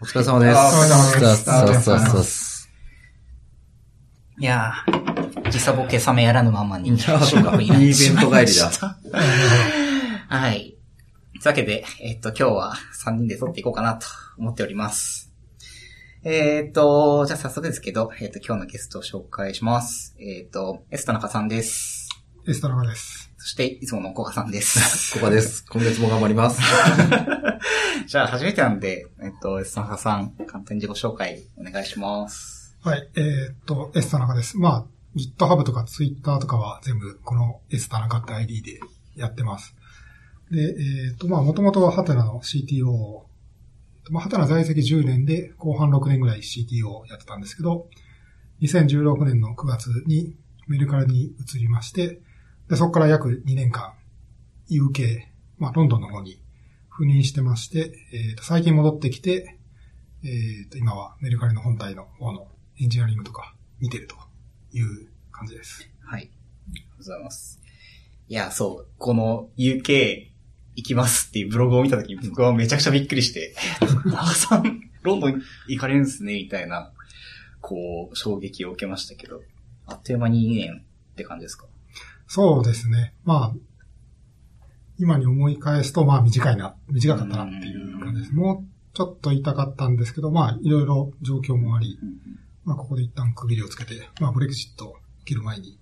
お疲れ様です。あお疲れ様ですそうそうそう。いやー、時差ボケ冷めやらぬままにってしまいました。い いイベント はい。というわけで、えっと、今日は3人で撮っていこうかなと思っております。えっと、じゃあ早速ですけど、えっと、今日のゲストを紹介します。えっと、エス田中さんです。エストラガです。そして、いつもの小賀さんです。ここです。今月も頑張ります。じゃあ、初めてなんで、えっと、エス田中さん、簡単に自己紹介お願いします。はい、えーっと、エストラガです。まあ、GitHub とか Twitter とかは全部このエストラガって ID でやってます。で、えーっと、まあ、もともとはハテナの CTO を、まあ、ハテナ在籍10年で後半6年ぐらい CTO をやってたんですけど、2016年の9月にメルカリに移りまして、で、そこから約2年間 UK、まあ、ロンドンの方に赴任してまして、えーっと、最近戻ってきて、えっ、と、今はメルカリの本体の方のエンジニアリングとか見てるという感じです。はい。ありがとうございます。いや、そう、この UK 行きますっていうブログを見たときに僕はめちゃくちゃびっくりして、長さん、ロンドン行かれるんですね、みたいな、こう、衝撃を受けましたけど、あっという間に2年って感じですか？そうですね。まあ、今に思い返すと、まあ短いな、短かったなっていう感じです。もうちょっと痛かったんですけど、まあいろいろ状況もあり、まあここで一旦区切りをつけて、まあブレグジットを切る前に、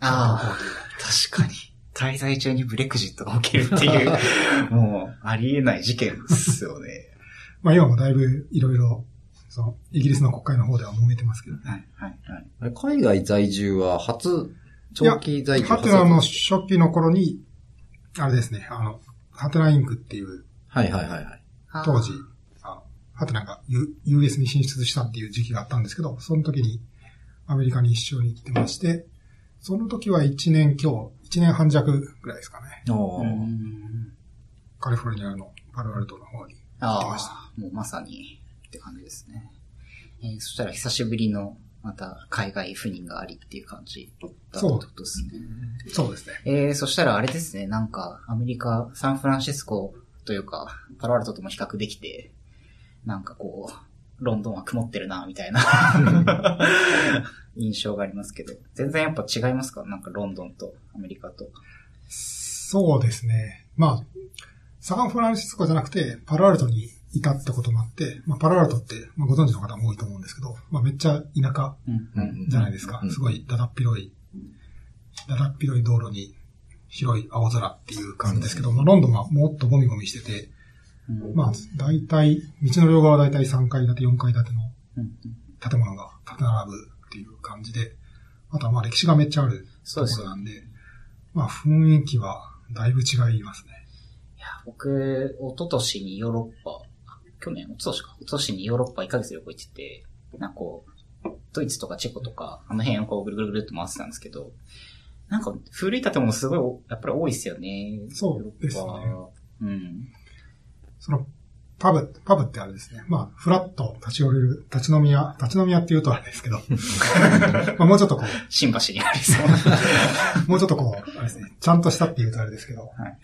ああ、確かに。滞在中にブレクジットが起きるっていう、もう、ありえない事件ですよね。まあ今もだいぶいろいろ、その、イギリスの国会の方では揉めてますけどね。はい、はい、はい。あれ海外在住は初、長期在住ハテナの初期の頃に、あれですね、あの、ハテナインクっていうはいはいはいはい。当時、あのハテナが U- US に進出したっていう時期があったんですけど、その時にアメリカに一緒に行ってまして、その時は1年強、1年半弱ぐらいですかね。カリフォルニアのパルアルトの方に行ってました。ああ、もうまさにって感じですね。えーそしたら久しぶりのまた海外赴任がありっていう感じだったってことですね。そうですね。えー、そしたらあれですね、なんかアメリカ、サンフランシスコというか、パロアルトとも比較できて、なんかこう、ロンドンは曇ってるな、みたいな 印象がありますけど、全然やっぱ違いますか？なんかロンドンとアメリカと。そうですね。まあ、サンフランシスコじゃなくて、パルアルトにいたってこともあって、まあ、パルアルトって、まあ、ご存知の方も多いと思うんですけど、まあ、めっちゃ田舎じゃないですか。う。ん。すごいだだっ広い、だだっ広い道路に広い青空っていう感じですけど、まあ、ロンドンはもっとゴミゴミしてて、うん。まあ、大体、道の両側は大体3階建て、4階建てのうん。建物が建て並ぶっていう感じで、あとはまあ歴史がめっちゃあるところなんで、まあ雰囲気はだいぶ違いますね。いや、僕、一昨年にヨーロッパ、あ去年、一昨年か。一昨年にヨーロッパ1ヶ月旅行行ってて、なんかこう、ドイツとかチェコとか、あの辺をこうぐるぐるぐるっと回ってたんですけど、なんか古い建物すごいお、やっぱり多いですよね。そうですねうん。その、パブ、パブってあれですね。まあ、フラッと立ち寄れる、立ち飲み屋、立ち飲み屋って言うとあれですけど、まあもうちょっとこ新橋にありそう。う、もうちょっとこう、あれですね、ちゃんとしたって言うとあれですけど、はい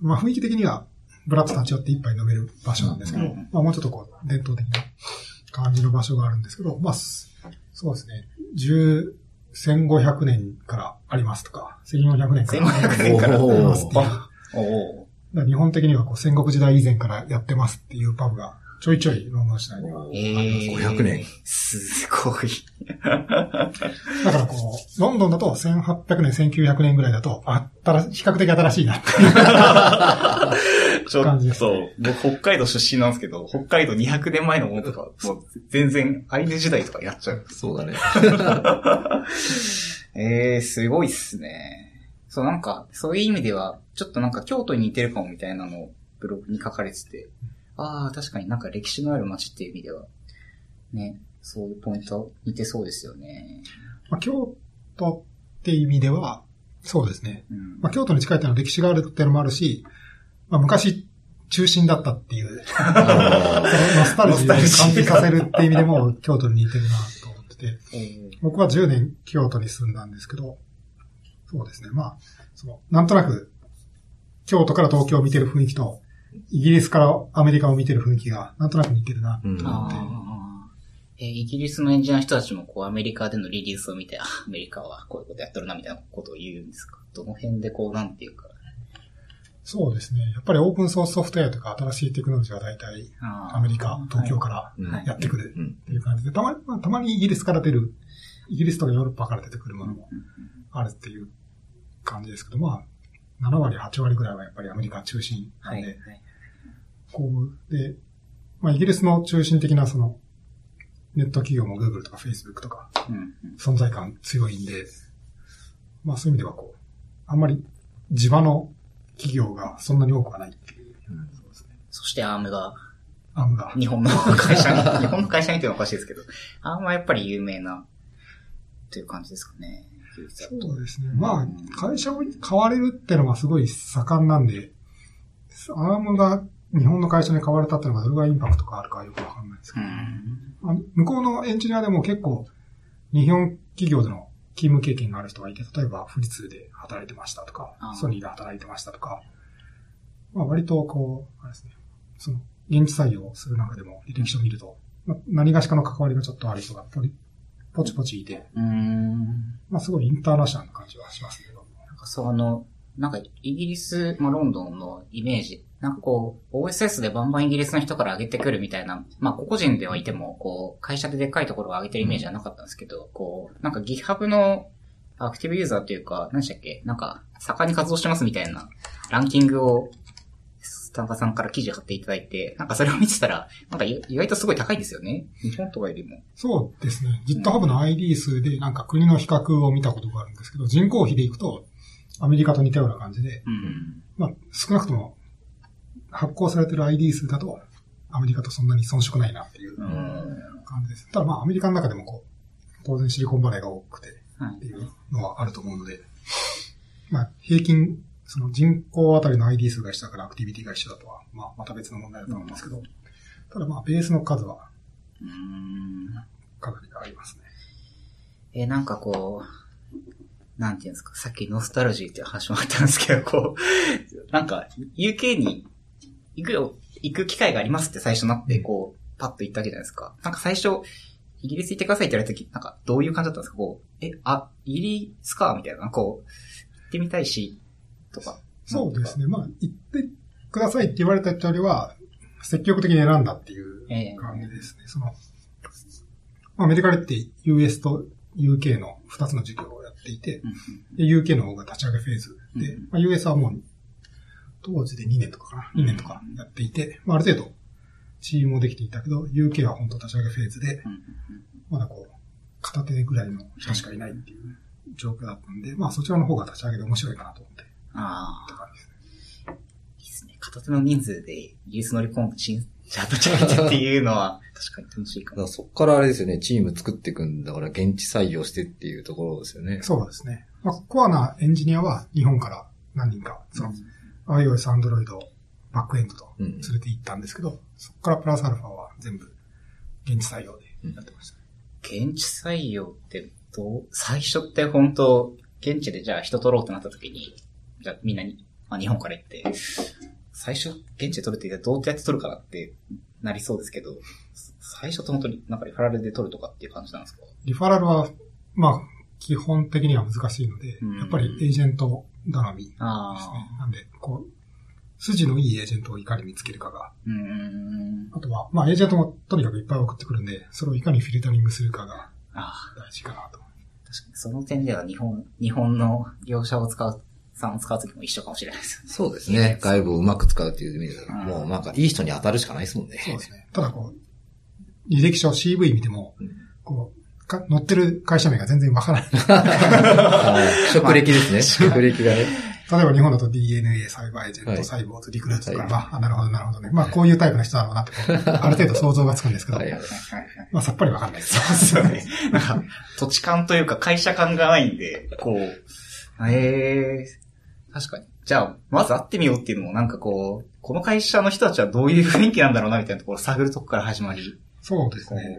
まあ雰囲気的には、ブラッと立ち寄って一杯飲める場所なんですけど、うんまあもうちょっとこう、伝統的な感じの場所があるんですけど、まあ、すそうですね、10、1500年からありますとか、1400年から1500年からありますって日本的にはこう戦国時代以前からやってますっていうパブがちょいちょいロンドン市内には。ー。ええー。500年。すごい。だからこう、ロンドンだと1800年、1900年ぐらいだと、あったら、比較的新しいなっていう。ちょっと、僕北海道出身なんですけど、北海道200年前のものとか、もう全然アイヌ時代とかやっちゃう。そうだね。え えー、すごいっすね。そう、なんか、そういう意味では、ちょっとなんか京都に似てるかもみたいなのをブログに書かれてて、ああ、確かになんか歴史のある街っていう意味では、ね、そういうポイント似てそうですよね。まあ、京都って意味では、そうですね。うん。まあ、京都に近いっていうのは歴史があるっていうのもあるし、まあ、昔、中心だったっていう、そのノスタルジーを感じさせるっていう意味でも、京都に似てるなと思ってて、えー僕は10年京都に住んだんですけど、そうですね。まあ、その、なんとなく、京都から東京を見てる雰囲気と、イギリスからアメリカを見てる雰囲気がなんとなく似てるな。うん。ああ。えーイギリスのエンジニアの人たちもこうアメリカでのリリースを見て、あ、アメリカはこういうことやってるなみたいなことを言うんですか？どの辺でこうなんていうか。そうですね。やっぱりオープンソースソフトウェアとか新しいテクノロジーは大体アメリカ、東京からやってくるうん。っていう感じで、たまに、まあ、たまにイギリスから出る、イギリスとかヨーロッパから出てくるものもあるっていう感じですけど、まあ、7割、8割ぐらいはやっぱりアメリカ中心なはい。んで、はい。こう、で、まあ、イギリスの中心的なその、ネット企業も Google とか Facebook とか存在感強いんで、まあそういう意味ではこう、あんまり地場の企業がそんなに多くはないっていう。そうですね。そしてアームがアームが。日本の 会社に、日本の会社にっていうのはおかしいですけど、アームはやっぱり有名な、という感じですかね。そうですね。まあ、会社を買われるってのはすごい盛んなんで、アームが日本の会社に買われたってのがどれぐらいインパクトがあるかよくわかんないですけど、向こうのエンジニアでも結構、日本企業での勤務経験がある人がいて、例えば富士通で働いてましたとかソニーで働いてましたとか、まあ割とこう、あれですね、その、現地採用する中でも履歴書を見ると、まあ、何がしかの関わりがちょっとある人がポリポチポチいて、うーん。まあすごいインターナショナルな感じはしますけど。なんかそう、あの、なんかイギリス、まあ、ロンドンのイメージ、なんかこう、OSS でバンバンイギリスの人から上げてくるみたいな、まあ、個々人ではいても、こう、会社ででっかいところを上げてるイメージはなかったんですけど、こう、なんか GitHub のアクティブユーザーというか、何でしたっけなんか、盛んに活動してますみたいなランキングを、田中さんから記事貼っていただいて、なんかそれを見てたら、なんか意外とすごい高いですよね。日本とかよりも。そうですね。GitHub の ID 数でなんか国の比較を見たことがあるんですけど、人口比でいくと、アメリカと似たような感じで、うん。まあ少なくとも発行されてる ID 数だと、アメリカとそんなに遜色ないなっていううん。感じです。ただまあアメリカの中でもこう、当然シリコンバレーが多くてはいっていうのはあると思うので、まあ平均、その人口あたりの ID 数が一緒だからアクティビティが一緒だとは、まあまた別の問題だと思うんですけど、ただまあベースの数は。かなりありますね。えーなんかこう、なんていうんですか、さっきノスタルジーって話もあったんですけど、こう、なんか、UK に行くよ、行く機会がありますって最初になって、こう、パッと言ったわけじゃないですか。なんか最初、イギリス行ってくださいって言われた時、なんか、どういう感じだったんですか？こう、え、あ、イギリスか？みたいな、こう、行ってみたいし、とか。ね。そうですね。まあ、行ってくださいって言われた人よりは、積極的に選んだっていうええ感じですね。その、まあアメリカでって US と UK の2つの事業をやっていて、うんで UK の方が立ち上げフェーズで、うんまあ、US はもう、当時で2年とかかな ?2 年とかやっていて、まあ、ある程度、チームもできていたけど、UK は本当立ち上げフェーズで、うんうんまだこう、片手ぐらいの人しかいないっていう状況だったんで、まあそちらの方が立ち上げで面白いかなと思って、ああ、って感じですね。いいですね。片手の人数でイギリス乗り込んで、チャートチャートっていうのは、確かに楽しいかも。だからそっからあれですよね、チーム作っていくんだから現地採用してっていうところですよね。そうですね。まあ、コアなエンジニアは日本から何人か、その、iOS、Android、バックエンドとうん。連れて行ったんですけど、そこからプラスアルファは全部現地採用でやってました。現地採用ってどう、最初って本当現地でじゃあ人取ろうってなった時に、じゃあみんなに、まあ日本から行って、最初現地で取るってどうやって取るかなってなりそうですけど、最初って本当になんかリファラルで取るとかっていう感じなんですか？リファラルは、まあ、基本的には難しいので、うん。やっぱりエージェント頼みですねあ。あ。なんで、こう、筋のいいエージェントをいかに見つけるかが、うーん。あとは、まあ、エージェントもとにかくいっぱい送ってくるんで、それをいかにフィルタリングするかがああ。大事かなと。確かにその点では日本、日本の業者を使う、さんを使う時も一緒かもしれないです。そうですね。外部をうまく使うっていう意味では、うんもうなんかいい人に当たるしかないですもんね。そうですね。ただこう、履歴書 CV 見ても、うんこう、か乗ってる会社名が全然わからない。職歴ですね。職歴がね。例えば日本だと DNA、サイバーエージェント、はいサイボーズ、リクルートとか、はいまああ、なるほど、なるほどね。まあ、こういうタイプの人だろうなって、ある程度想像がつくんですけど、はいはいまあ、さっぱりわかんないです。そうですよね。なんか、土地感というか会社感がないんで、こう、ええ確かに。じゃあ、まず会ってみようっていうのもなんかこう、この会社の人たちはどういう雰囲気なんだろうなみたいなところを探るとこから始まり。そうですね。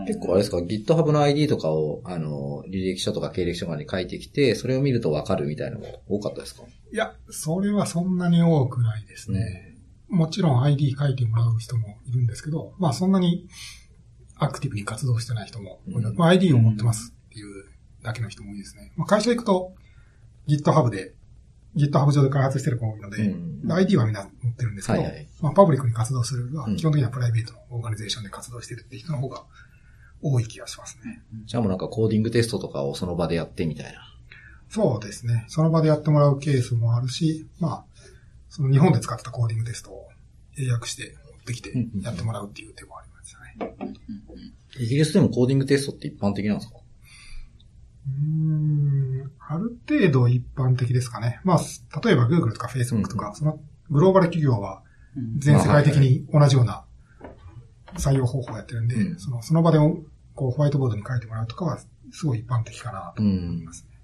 うん結構あれですか、GitHub の ID とかを、あの、履歴書とか経歴書までに書いてきて、それを見るとわかるみたいなのも多かったですか？いや、それはそんなに多くないですね。もちろん ID 書いてもらう人もいるんですけど、まあそんなにアクティブに活動してない人も多いので、うんまあ ID を持ってますっていうだけの人も多いですね。まあ会社行くと GitHub で、GitHub 上で開発してる子が多いので、うん ID はみんな持ってるんですけど、はいはいまあパブリックに活動するよりはうん基本的にはプライベートのオーガニゼーションで活動してるって人の方が多い気がしますね。じゃあもうなんかコーディングテストとかをその場でやってみたいな。そうですね。その場でやってもらうケースもあるし、まあ、その日本で使ってたコーディングテストを英訳して持ってきてやってもらうっていう手もありましたね。イギリスでもコーディングテストって一般的なんですか？うーん、ある程度一般的ですかね。まあ、例えば Google とか Facebook とか、うんそのグローバル企業は全世界的に同じような採用方法をやってるんで、うんそのその場でこうホワイトボードに書いてもらうとかはすごい一般的かなとう思いんま。すね。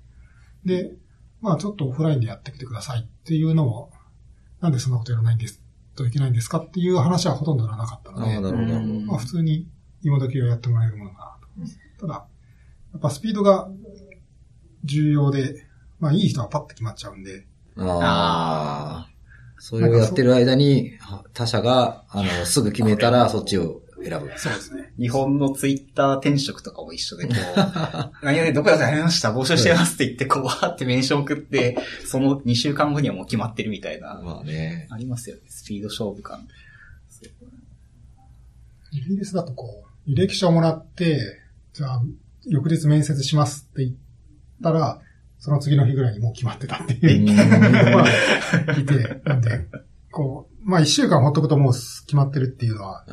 で、まあちょっとオフラインでやってきてくださいっていうのも、なんでそんなことやらないんですといけないんですかっていう話はほとんどなかったので、あ。まあ普通に今時はやってもらえるものかなとうん。ただ、やっぱスピードが重要で、まあいい人はパッと決まっちゃうんで、ああ。それをやってる間に、他社が、あの、すぐ決めたら、そっちを選ぶ。そうですね。日本のツイッター転職とかも一緒で、こう、何々どこだかやめました、募集してますって言って、こう、わーってメンション送って、その2週間後にはもう決まってるみたいな、まあね。ありますよね、スピード勝負感。イギリスだとこう、履歴書をもらって、じゃあ、翌日面接しますって言ったら、その次の日ぐらいにもう決まってたっていう 人がいて、なんで、こう、まあ一週間ほっとくともう決まってるっていうのは、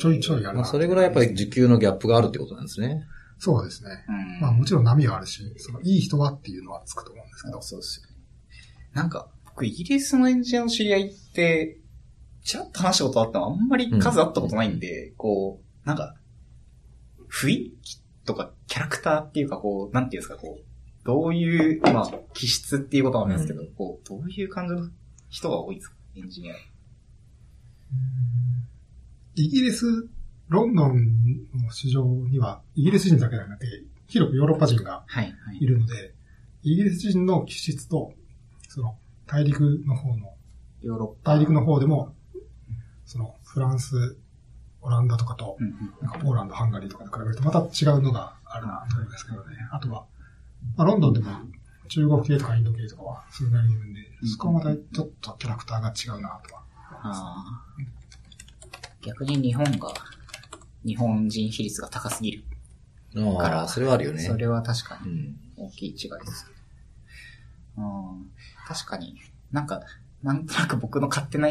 ちょいちょいあるな。まあ、それぐらいやっぱり時給のギャップがあるってことなんですね。そうですね。うんまあもちろん波はあるし、そのいい人はっていうのはつくと思うんですけど。そうですよね。なんか、僕、イギリスのエンジニアの知り合いって、ちらっと話したことあってもあんまり数あったことないんで、こう、なんか、雰囲気とかキャラクターっていうか、こう、なんていうんですか、こう、どういう、まあ、気質っていうことなんですけど、こう、どういう感じの人が多いですかエンジニア。イギリス、ロンドンの市場には、イギリス人だけではなくて、広くヨーロッパ人がはい、はいいるので、イギリス人の気質と、その、大陸の方の、ヨーロッパ。大陸の方でも、その、フランス、オランダとかとう、んうんなんかポーランド、ハンガリーとかと比べるとまた違うのがあるなと思うんですけどね。あとは、まあ、ロンドンでも中国系とかインド系とかはそれなりにいるんで、そこはまたちょっとキャラクターが違うなとは。あー逆に日本が、日本人比率が高すぎる。ああ、それはあるよね。それは確かにうん。大きい違いです。うん、確かに、なんか、なんとなく僕の勝手な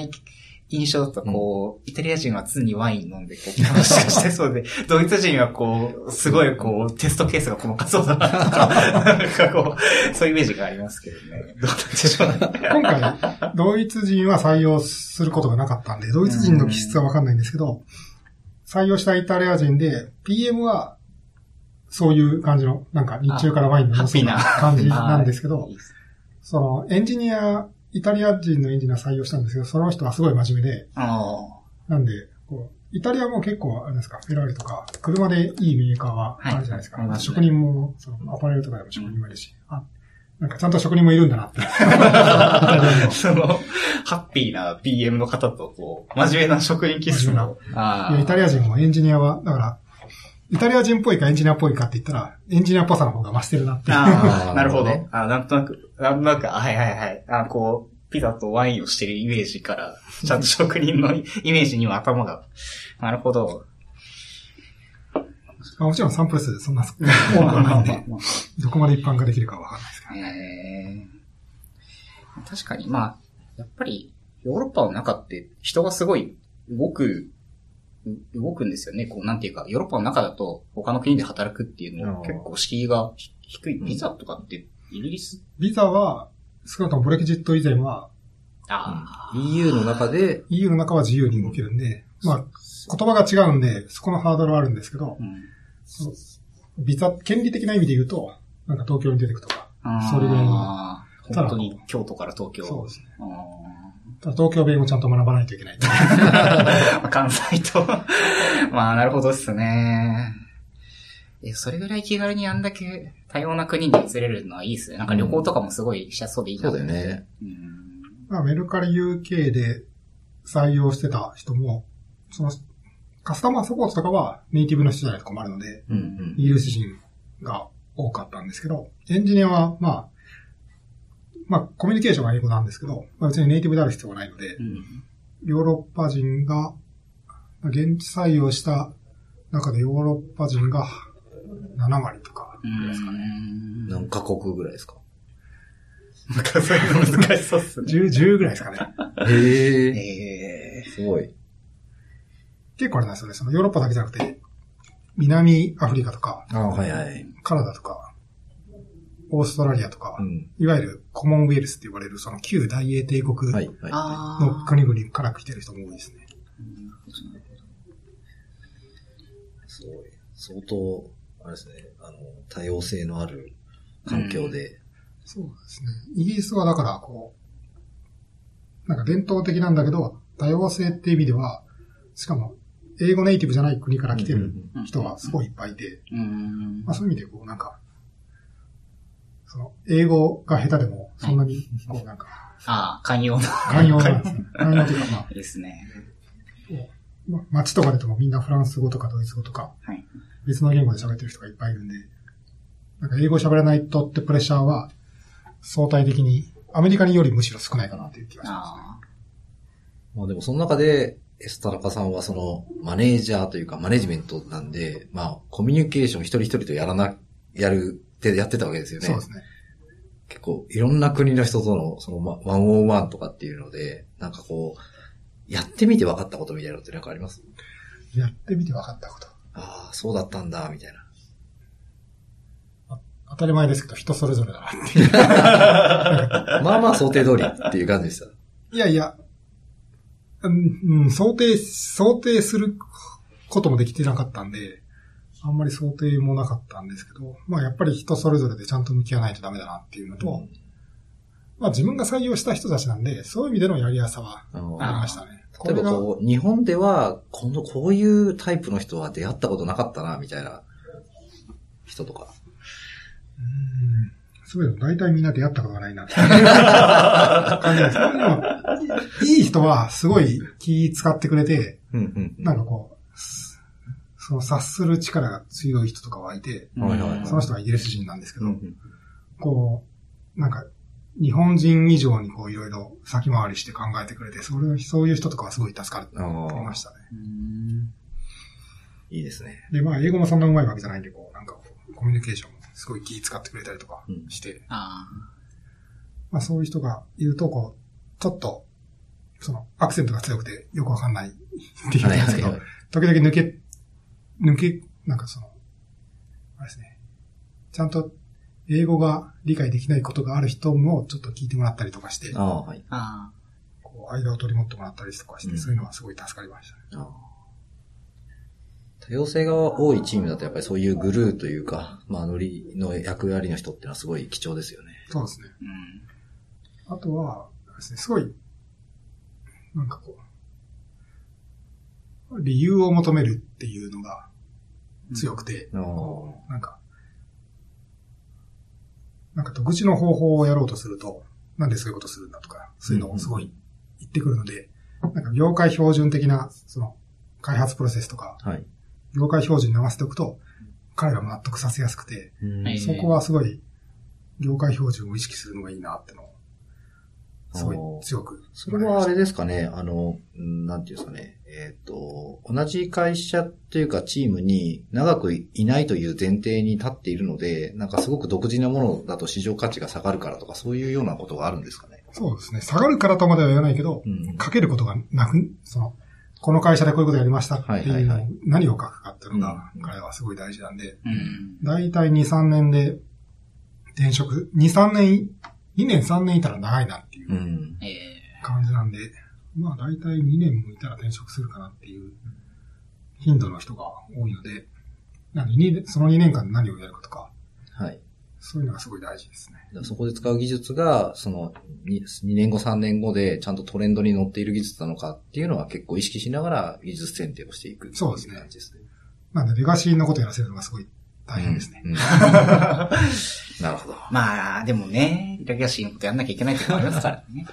印象だと、こう、イタリア人は常にワイン飲んで、こう、話がしてそうで、ドイツ人はこう、すごいこう、テストケースが細かそうだなとか、なんかこう、そういうイメージがありますけどね。どうなんでしょうね。今回、ドイツ人は採用することがなかったんで、ドイツ人の気質はわかんないんですけど、採用したイタリア人で、PM は、そういう感じの、なんか日中からワインの良そうな感じなんですけどその、エンジニア、イタリア人のエンジニア採用したんですけど、その人はすごい真面目で、あなんで、こう、イタリアも結構、あれですか、フェラーリとか、車でいいメーカーはあるじゃないですか。はい職人も、その、アパレルとかでも職人もいるし、あ、なんかちゃんと職人もいるんだなって。あ、その、ハッピーな PM の方と、こう、真面目な職人気質の。あいやイタリア人もエンジニアは、だから、イタリア人っぽいかエンジニアっぽいかって言ったら、エンジニアっぽさの方が増してるなってなるほど。あなんとなく、なんとなく、あはいはいはい。あこう、ピザとワインをしてるイメージから、ちゃんと職人の イメージには頭が。なるほど。まあもちろんサンプル数そんな多くはないんで、まあ どこまで一般化できるかはわかんないですけど。えー確かに、まあ、やっぱり、ヨーロッパの中って人がすごい動く、う動くんですよね。こう、なんていうか、ヨーロッパの中だと他の国で働くっていうのあー結構敷居がひ低い。ビザとかってイギリス、ビザは、少なくともブレキジット以前は、ああ、EU の中で、EU の中は自由に動けるんで、まあ、言葉が違うんで、そこのハードルはあるんですけどう、んビザ、権利的な意味で言うと、なんか東京に出てくとか、それぐらいの本当に京都から東京。そうですね。あただ東京弁をちゃんと学ばないといけない。ー 関西と。まあ、なるほどですね。え、それぐらい気軽にあんだけ多様な国に移れるのはいいですね。なんか旅行とかもすごいしやすそうでいいなそうだよね。うん。まあ、メルカリ UK で採用してた人も、その、カスタマーサポートとかはネイティブの人じゃないと困るので、うんうん。イギリス人が多かったんですけど、エンジニアは、まあ、まあ、コミュニケーションは英語なんですけど、まあ、別にネイティブである必要はないので、うん。ヨーロッパ人が、現地採用した中でヨーロッパ人が7割とかうぐらいですかね。ん。何カ国ぐらいですか？なんかそういうの難しそうっすね。10、10ぐらいですかね。へえ。ええすごい。結構あれなんですよね。そのヨーロッパだけじゃなくて、南アフリカとか、あはいはい。カナダとか、オーストラリアとか、うん。いわゆるコモンウェルスって呼ばれるその旧大英帝国の国々から来てる人も多いですね。すごい。相当、あれですね、あの、多様性のある環境で。そうですね。イギリスはだから、こう、なんか伝統的なんだけど、多様性っていう意味では、しかも、英語ネイティブじゃない国から来てる人がすごいいっぱいいて、うんまあそういう意味でこう、なんか、その、英語が下手でも、そんなに、こうなんか、ああ、寛容な。寛容なんですね。寛容というか、まあ、ですね。まあ街とかでともみんなフランス語とかドイツ語とか、はい。別の言語で喋ってる人がいっぱいいるんで、なんか英語喋らないとってプレッシャーは、相対的に、アメリカによりむしろ少ないかなっていう気がしますね。あまあでもその中で、エスタラカさんはその、マネージャーというかマネジメントなんで、まあ、コミュニケーション一人一人とやらな、やるってやってたわけですよね。そうですね。結構、いろんな国の人との、その、まワンオンワンとかっていうので、なんかこう、やってみて分かったことみたいなのってなんかあります？やってみて分かったこと。ああ、そうだったんだ、みたいな。当たり前ですけど、人それぞれだなっていう。まあまあ想定通りっていう感じでした。いやいや、うん、うん想定、想定することもできてなかったんで、あんまり想定もなかったんですけど、まあやっぱり人それぞれでちゃんと向き合わないとダメだなっていうのと、まあ自分が採用した人たちなんで、そういう意味でのやりやすさはありましたね。こ例えばこう、日本では、この、こういうタイプの人は出会ったことなかったな、みたいな人とか。うん。そういうの大体みんな出会ったことがないな。って感じです いい人はすごい気使ってくれて、なんかこう、すその察する力が強い人とかはいて、その人はイギリス人なんですけど、うん。こう、なんか、日本人以上にこういろいろ先回りして考えてくれて、それ、そういう人とかはすごい助かあありましたね。うん。いいですね。で、まあ、英語もそんな上手いわけじゃないんで、こう、なんかこう、コミュニケーションもすごい気使ってくれたりとかうん。して、あまあそういう人がいると、こう、ちょっと、その、アクセントが強くてよくわかんないっていうんですけど、はいはいはい。時々抜け、抜け、なんかその、あれですね、ちゃんと英語が理解できないことがある人もちょっと聞いてもらったりとかして、ああ、はい。あ。あこう、間を取り持ってもらったりとかして、うんそういうのはすごい助かりましたね。ああ多様性が多いチームだとやっぱりそういうグルーというか、まあ、ノリの役割の人っていうのはすごい貴重ですよね。そうですね。うん。あとは、すね、すごい、なんかこう、理由を求めるっていうのが強くて、ああなんか、なんか独自の方法をやろうとすると、なんでそういうことするんだとか、そういうのをすごい言ってくるので、なんか業界標準的な、その、開発プロセスとか、はい。業界標準に合わせておくと、彼らも納得させやすくて、そこはすごい、業界標準を意識するのがいいなってのを、すごい強く。それはあれですかね、あの、うんなんていうんですかね、えっ、と、同じ会社というかチームに長くいないという前提に立っているので、なんかすごく独自なものだと市場価値が下がるからとか、そういうようなことがあるんですかね？そうですね。下がるからとまでは言わないけど、うん。書けることがなく、その、この会社でこういうことやりましたっていうのを何を書くかっていうのがうん、彼はすごい大事なんで、うん。だいたい2、3年で転職、2、3年、2年3年いたら長いなっていううん。え感じなんで、まあだいたい2年もいたら転職するかなっていう頻度の人が多いので、なんでにその2年間で何をやるかとか、はい。そういうのがすごい大事ですね。そこで使う技術が、その2、2年後、3年後でちゃんとトレンドに乗っている技術なのかっていうのは結構意識しながら技術選定をしていく。そうですね感じですね。なんでレガシーのことやらせるのがすごい大変ですね。うん。うん なるほど。まあ、でもね、レガシーのことやんなきゃいけないってありますからね。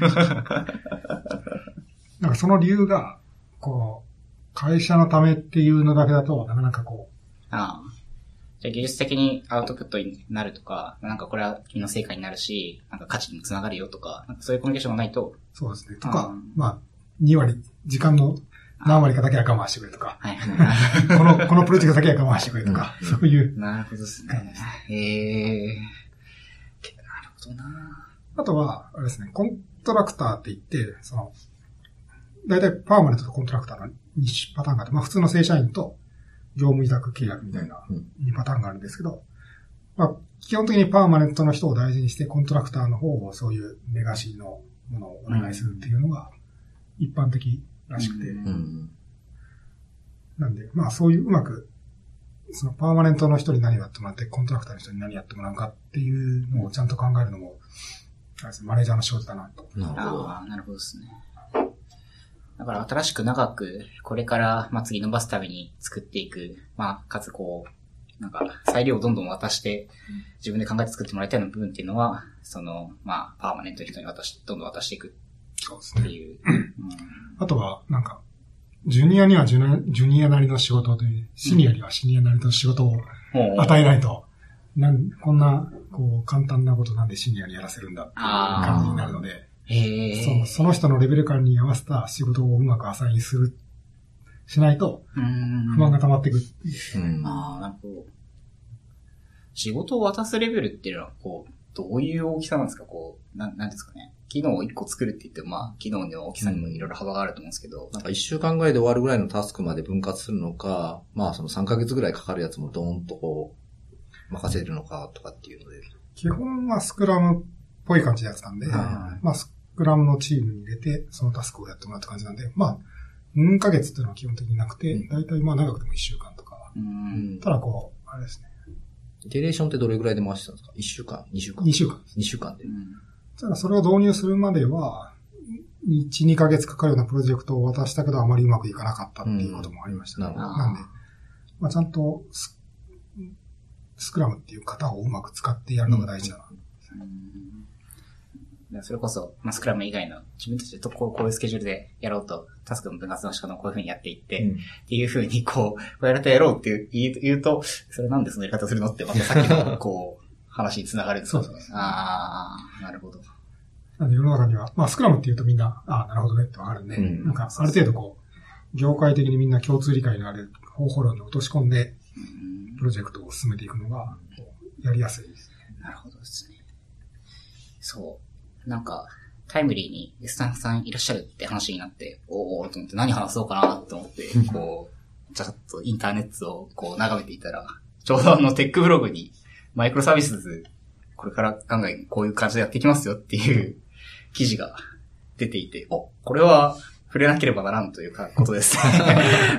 なんかその理由が、こう、会社のためっていうのだけだと、なかなかこああ。じゃあ技術的にアウトプットになるとか、なんかこれは君の成果になるし、なんか価値にもつながるよとか、なんかそういうコミュニケーションがないと、う、そうですね。とかうん、まあ、2割、時間の何割かだけは我慢してくれとか、はいはい。この、このプロジェクトだけは我慢してくれとか、うんそういう。なるほどですね。へえ。なるほどなあとは、あれですね、コントラクターって言って、その、大体パーマネントとコントラクターの2パターンがあって、まあ普通の正社員と業務委託契約みたいなうん2パターンがあるんですけど、まあ基本的にパーマネントの人を大事にして、コントラクターの方をそういうレガシーのものをお願いするっていうのが一般的らしくて。なんで、まあそういううまく、そのパーマネントの人に何やってもらって、コントラクターの人に何やってもらうかっていうのをちゃんと考えるのも、あれですねマネージャーの仕事だなと。なるほど。ああ、なるほどですね。だから新しく長く、これから、まあ、次伸ばすために作っていく、まあ、かつこう、なんか、裁量をどんどん渡して、自分で考えて作ってもらいたいような部分っていうのは、その、まあ、パーマネントの人に渡し、どんどん渡していくそうですね。っていう。うんあとは、なんか、ジュニアにはジュニアジュニアなりの仕事で、シニアにはシニアなりの仕事を与えないと、なんこんな、こう、簡単なことなんでシニアにやらせるんだっていう感じになるので。そのその人のレベル感に合わせた仕事をうまくアサインする、しないとうん。不満が溜まっていく。うん。ああ、なるほど。仕事を渡すレベルっていうのは、こう、どういう大きさなんですか？こう、なん、なんですかね？機能を一個作るって言っても、まあ、機能の大きさにもいろいろ幅があると思うんですけど、なんか一週間ぐらいで終わるぐらいのタスクまで分割するのか、まあその3ヶ月ぐらいかかるやつもドーンとこう、任せるのかとかっていうので。基本はスクラムっぽい感じでやってたんで、はいはまあスクラムのチームに入れて、そのタスクをやってもらった感じなんで、まあ、4ヶ月っていうのは基本的になくてうん、だいたいまあ長くても1週間とか。う。うんんただこう、あれですね、イテレーションってどれぐらいで回してたんですか ?1 週間 ?2 週間？2週間です。2週間でう。んただそれを導入するまでは、1、2ヶ月かかるようなプロジェクトを渡したけど、あまりうまくいかなかったっていうこともありましたね。うん。なんで、まあ、ちゃんとス、スクラムっていう型をうまく使ってやるのが大事だな。うん。それこそ、まあ、スクラム以外の自分たちでとこうこういうスケジュールでやろうと、タスクの分割の仕方をこういう風にやっていって、うん。っていう風にこう、こうやるとやろうっていう言う言うと、それなんでそのやり方をするのってまたさっきのこう、話につながるんですよねそうそうそうああ、なるほど。なんで世の中には、まあスクラムって言うとみんな、ああ、なるほどねってわかるんで、うんなんかある程度こう、業界的にみんな共通理解のある方法論に落とし込んで、うんプロジェクトを進めていくのが、やりやすいです。なるほどですね。そう。なんか、タイムリーにスタッフさんいらっしゃるって話になって、おおと思って何話そうかなと思って、こう、ちょっとインターネットをこう眺めていたら、ちょうどあのテックブログにマイクロサービスこれから考えこういう感じでやっていきますよっていう 記事が出ていて、お、これは触れなければならんというかことです。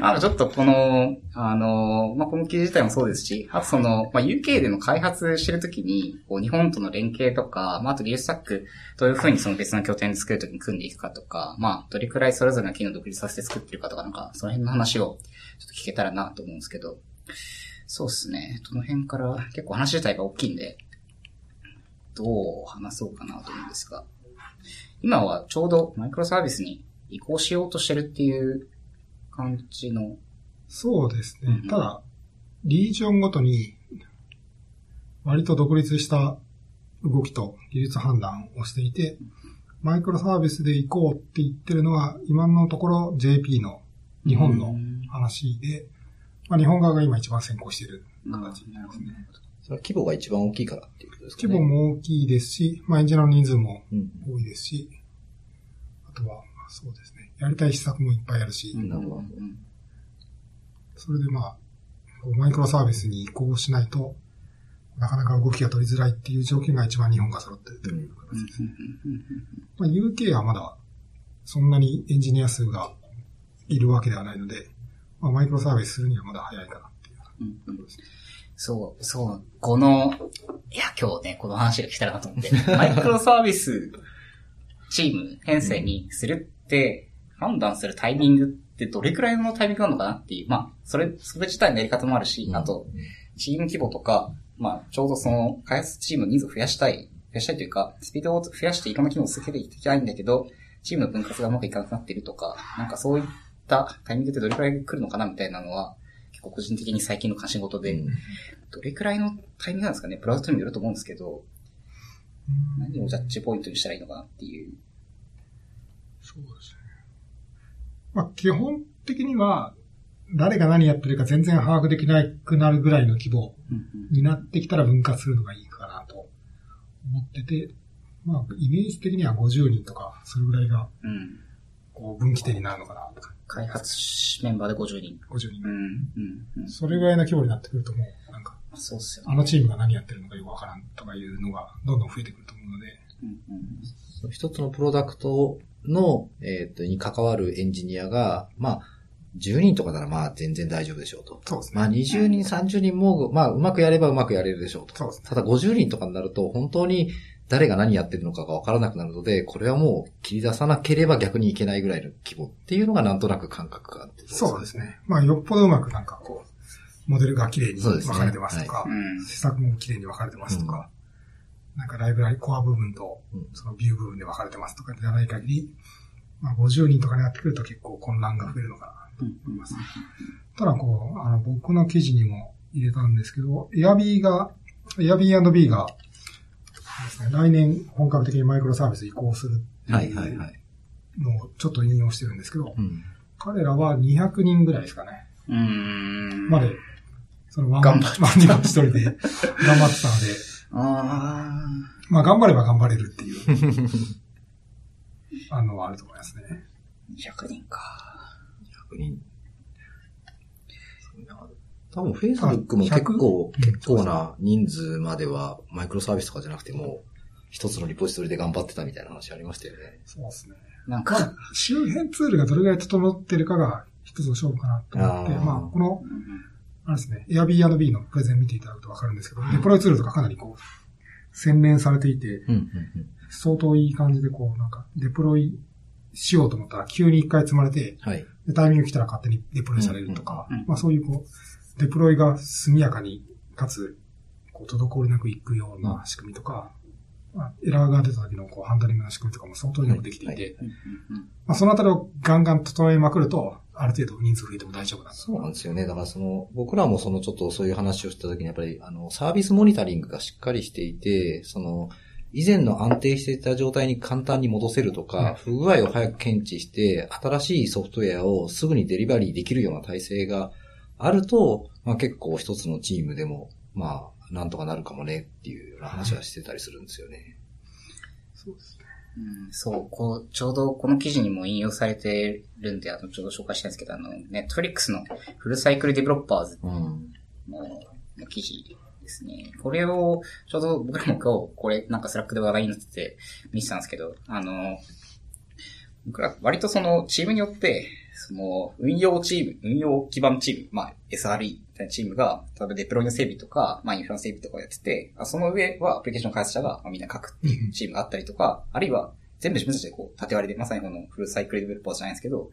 あの、ちょっとこの、あの、まあ、この記事自体もそうですし、あとその、まあ、UK での開発してるときに、こう、日本との連携とか、まあ、あと技術スタック、どういうふうにその別の拠点で作るときに組んでいくかとか、まあ、どれくらいそれぞれの機能を独立させて作ってるかとか、なんか、その辺の話をちょっと聞けたらなと思うんですけど、そうですね。どの辺から結構話自体が大きいんで、どう話そうかなと思うんですが、今はちょうどマイクロサービスに移行しようとしてるっていう感じの、そうですね。うんただ、リージョンごとに、割と独立した動きと技術判断をしていて、マイクロサービスで行こうって言ってるのは、今のところ JP の日本の話で、まあ、日本側が今一番先行しているうん形なるほどね。それは規模が一番大きいからっていうことですかね。規模も大きいですし、まあ、エンジニアの人数もうん。多いですし、あとは、まあそうですね。やりたい施策もいっぱいあるし、うん。それでまあ、マイクロサービスに移行しないと、なかなか動きが取りづらいっていう条件が一番日本が揃ってるという形ですね。まあ、UK はまだ、そんなにエンジニア数がいるわけではないので、まあ、マイクロサービスするにはまだ早いかなっていう。うんところですね。そう、そう、この、いや、今日ね、この話が来たらなと思って、マイクロサービスチーム編成にするって判断するタイミングってどれくらいのタイミングなのかなっていう、まあ、それ、それ自体のやり方もあるし、あと、チーム規模とか、まあ、ちょうどその、開発チームの人数を増やしたい、増やしたいというか、スピードを増やしていろんな機能を続けていきたいんだけど、チームの分割がうまくいかなくなってるとか、なんかそういったタイミングでどれくらい来るのかなみたいなのは、結構個人的に最近の関心事で、うんどれくらいのタイミングなんですかね、ブラウザとにもよると思うんですけど、うん何をジャッジポイントにしたらいいのかなっていう。そうですね。まあ、基本的には、誰が何やってるか全然把握できなくなるぐらいの規模になってきたら分割するのがいいかなと思ってて、まあ、イメージ的には50人とか、それぐらいが、うん。こう、分岐点になるのかなとか。開発メンバーで50人。50人う。ん。うん。うん。それぐらいの規模になってくるともう、なんか、そうっすよね。あのチームが何やってるのかよくわからんとかいうのがどんどん増えてくると思うので、うんうんその一つのプロダクトの、えっ、と、に関わるエンジニアが、まあ、10人とかならまあ全然大丈夫でしょうと。そうですまあ20人、30人も、まあうまくやればうまくやれるでしょうと。そうですね。ただ50人とかになると本当に誰が何やってるのかがわからなくなるので、これはもう切り出さなければ逆にいけないぐらいの規模っていうのがなんとなく感覚があって。そうですね。まあ、よっぽどうまくなんかこう、モデルが綺麗に分かれてますとか、うん。施策も綺麗に分かれてますとか、なんかライブラリコア部分とうんそのビュー部分で分かれてますとかじゃない限り、まあ50人とかになってくると結構混乱が増えるのかなと思います。ただこう、あの僕の記事にも入れたんですけど、Airb が、Airbnb がですね、来年本格的にマイクロサービス移行するってはいいうはいはい。のをちょっと引用してるんですけど、うん。彼らは200人ぐらいですかね。うーん。まで、そのワン頑マン、ワン人一人で頑張ってたので、あまあ頑張れば頑張れるっていう、あのはあると思いますね。ー、100人か。100人。多分 Facebook も結構、うん結構な人数まではマイクロサービスとかじゃなくても、一つのリポジトリで頑張ってたみたいな話ありましたよね。そうですね。なんかまあ、、周辺ツールがどれぐらい整ってるかが一つの勝負かなと思って、あーまあ、この、うんあれですね、Airbnb のプレゼン見ていただくとわかるんですけど、デプロイツールとかかなりこう、洗練されていて、相当いい感じでこう、なんか、デプロイしようと思ったら急に一回積まれて、はい。で、タイミング来たら勝手にデプロイされるとか、まあそういうこう、デプロイが速やかに、かつ、こう、滞りなくいくような仕組みとか、まあ、エラーが出た時のこう、ハンドリングの仕組みとかも相当よくできていて、そのあたりをガンガン整えまくると、ある程度人数増えても大丈夫なんだ。そうなんですよね。だからその、僕らもそのちょっとそういう話をした時にやっぱり、あの、サービスモニタリングがしっかりしていて、その、以前の安定していた状態に簡単に戻せるとか、不具合を早く検知して、新しいソフトウェアをすぐにデリバリーできるような体制があると、まあ結構一つのチームでも、まあ、なんとかなるかもねっていうような話はしてたりするんですよね。そうですね。うんそう、こう、ちょうどこの記事にも引用されてるんで、あの、ちょうど紹介したんですけど、あの、 Netflix の Full Cycle Developers うん。のの記事ですね。これを、ちょうど僕らも今日、これなんか Slack で話題になってて見てたんですけど、あの、僕ら割とそのチームによって、その運用チーム、運用基盤チーム、まあ SRE みたいなチームが、例えばデプロイの整備とか、まあインフラの整備とかをやってて、その上はアプリケーション開発者がまあみんな書くっていうチームがあったりとか、あるいは全部自分たちでこう縦割りで、まさにこのフルサイクルデベロッパーじゃないですけど、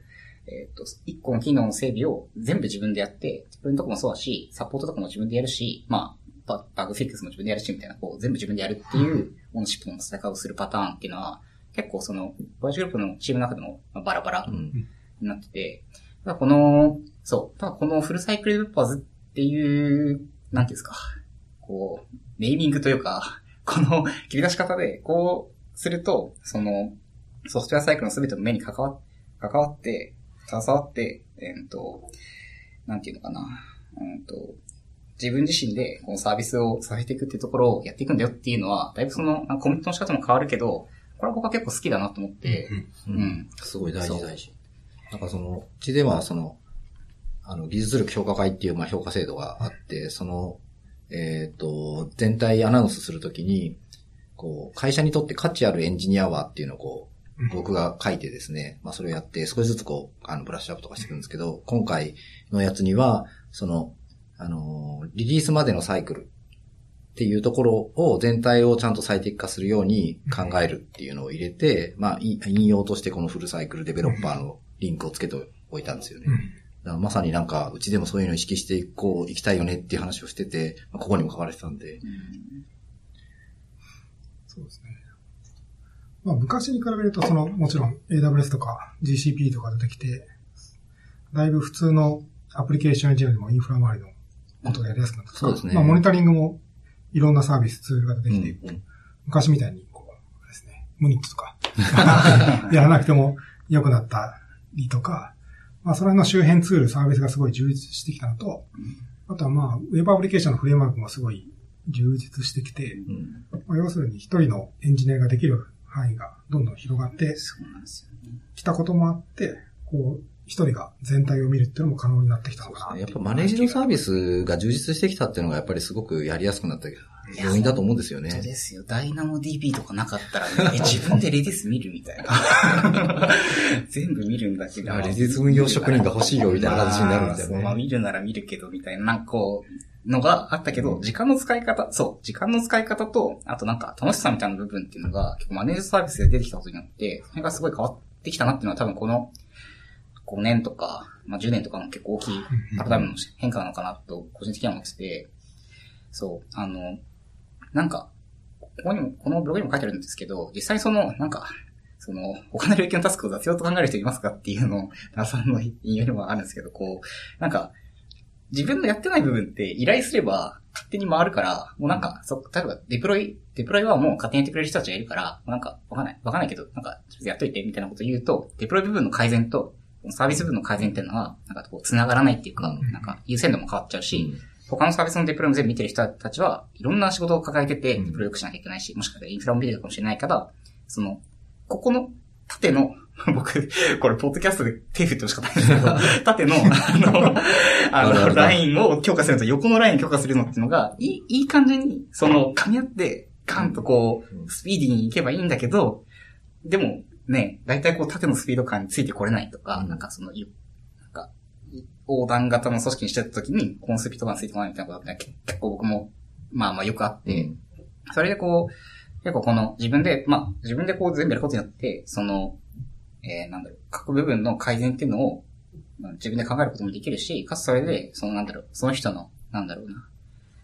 えっ、と、一個の機能の整備を全部自分でやって、自分のとこもそうだし、サポートとかも自分でやるし、まあ、ババグフィックスも自分でやるし、みたいな、こう、全部自分でやるっていう、オンシップの戦いをするパターンっていうのは、結構その、ボイスグループのチームの中でも、まあ、バラバラうん。なってて、ただこの、そう、ただこのフルサイクルデッパーズっていう、なんていうんですか、こう、ネーミングというか、この切り出し方で、こうすると、その、ソフトウェアサイクルの全ての目に関わ関わって、携わって、えっ、と、なんていうのかな、うんと、自分自身でこのサービスをさせていくっていうところをやっていくんだよっていうのは、だいぶその、コミットの仕方も変わるけど、これは僕は結構好きだなと思って、うんうん。すごい大事大事。なんかその、うちではその、あの、技術力評価会っていう、まあ、評価制度があって、その、えっ、と、全体アナウンスするときに、こう、会社にとって価値あるエンジニアはっていうのをこう、僕が書いてですね、まあ、それをやって、少しずつこう、あの、ブラッシュアップとかしていくんですけど、今回のやつには、その、あの、リリースまでのサイクルっていうところを全体をちゃんと最適化するように考えるっていうのを入れて、まあ、い引用としてこのフルサイクルデベロッパーのリンクをつけておいたんですよね。うんまさになんか、うちでもそういうのを意識していこう、いきたいよねっていう話をしてて、まあここにも書かれてたんで。そうですね。まあ昔に比べると、その、もちろん AWS とか GCP とか出てきて、だいぶ普通のアプリケーションエンジニアでもインフラ周りのことがやりやすくなった。そうですねまあモニタリングもいろんなサービス、ツールが出てきて、うん昔みたいに、こう、ですね、ムニットとか、やらなくても良くなったりとか、まあ、その辺の周辺ツール、サービスがすごい充実してきたのと、あとはまあ、ウェブアプリケーションのフレームワークもすごい充実してきて、うん。まあ、要するに一人のエンジニアができる範囲がどんどん広がってそうなんですよ。ね。きたこともあって、こう、一人が全体を見るっていうのも可能になってきたのかなっていうやっぱマネージドサービスが充実してきたっていうのがやっぱりすすごくやりやすくなった要因だと思うんですよ本当ね。ですよ。ダイナモ DB とかなかったらね、え自分でレディス見るみたいな。全部見るんだけど。あレディス運用職人が欲しいよみたいな形になるんだよまあそうまあね。見るなら見るけど、みたいな、なんかこう、のがあったけど、時間の使い方、そう、時間の使い方と、あとなんか楽しさみたいな部分っていうのが、結構マネージサービスで出てきたことによって、それがすごい変わってきたなっていうのは多分この5年とか、まあ10年とかの結構大きいパラダイムの変化なのかなと、個人的には思ってて、そう、あの、なんか、ここにも、このブログにも書いてあるんですけど、実際その、なんか、その、他の領域のタスクを雑用と考える人いますかっていうのを、ダーさんの引用にもあるんですけど、こう、なんか、自分のやってない部分って依頼すれば勝手に回るから、もうなんか、そ、例えばデプロイ、デプロイはもう勝手にやってくれる人たちがいるから、なんか、わかんない、わかんないけど、なんか、ちょっとやっといて、みたいなこと言うと、デプロイ部分の改善と、サービス部分の改善っていうのは、なんかこう、繋がらないっていうか、うん。なんか、優先度も変わっちゃうし、他のサービスのデプロイも全部見てる人たちは、いろんな仕事を抱えてて、うん。デプロイ良くしなきゃいけないし、もしかしたらインフラも見てるかもしれないから、その、ここの縦の、僕、これ、ポッドキャストで手振ってほしかったんですけど、縦の、あの、あの、ラインを強化するのと横のラインを強化するのっていうのが、いい、いい感じに、その、噛み合って、ガンとこうスピーディーに行けばいいんだけど、でも、ね、大体こう、縦のスピード感についてこれないとか、うん。なんかその、ゆなんか、横断型の組織にしてた時に、このスピード感ついてこないみたいなことって結構僕も、まあまあよくあって、うんそれでこう、結構この自分で、まあ自分でこう全部やることによって、その、えー、なんだろう、各部分の改善っていうのを、まあ自分で考えることもできるし、かつそれで、そのなんだろう、その人の、なんだろうな、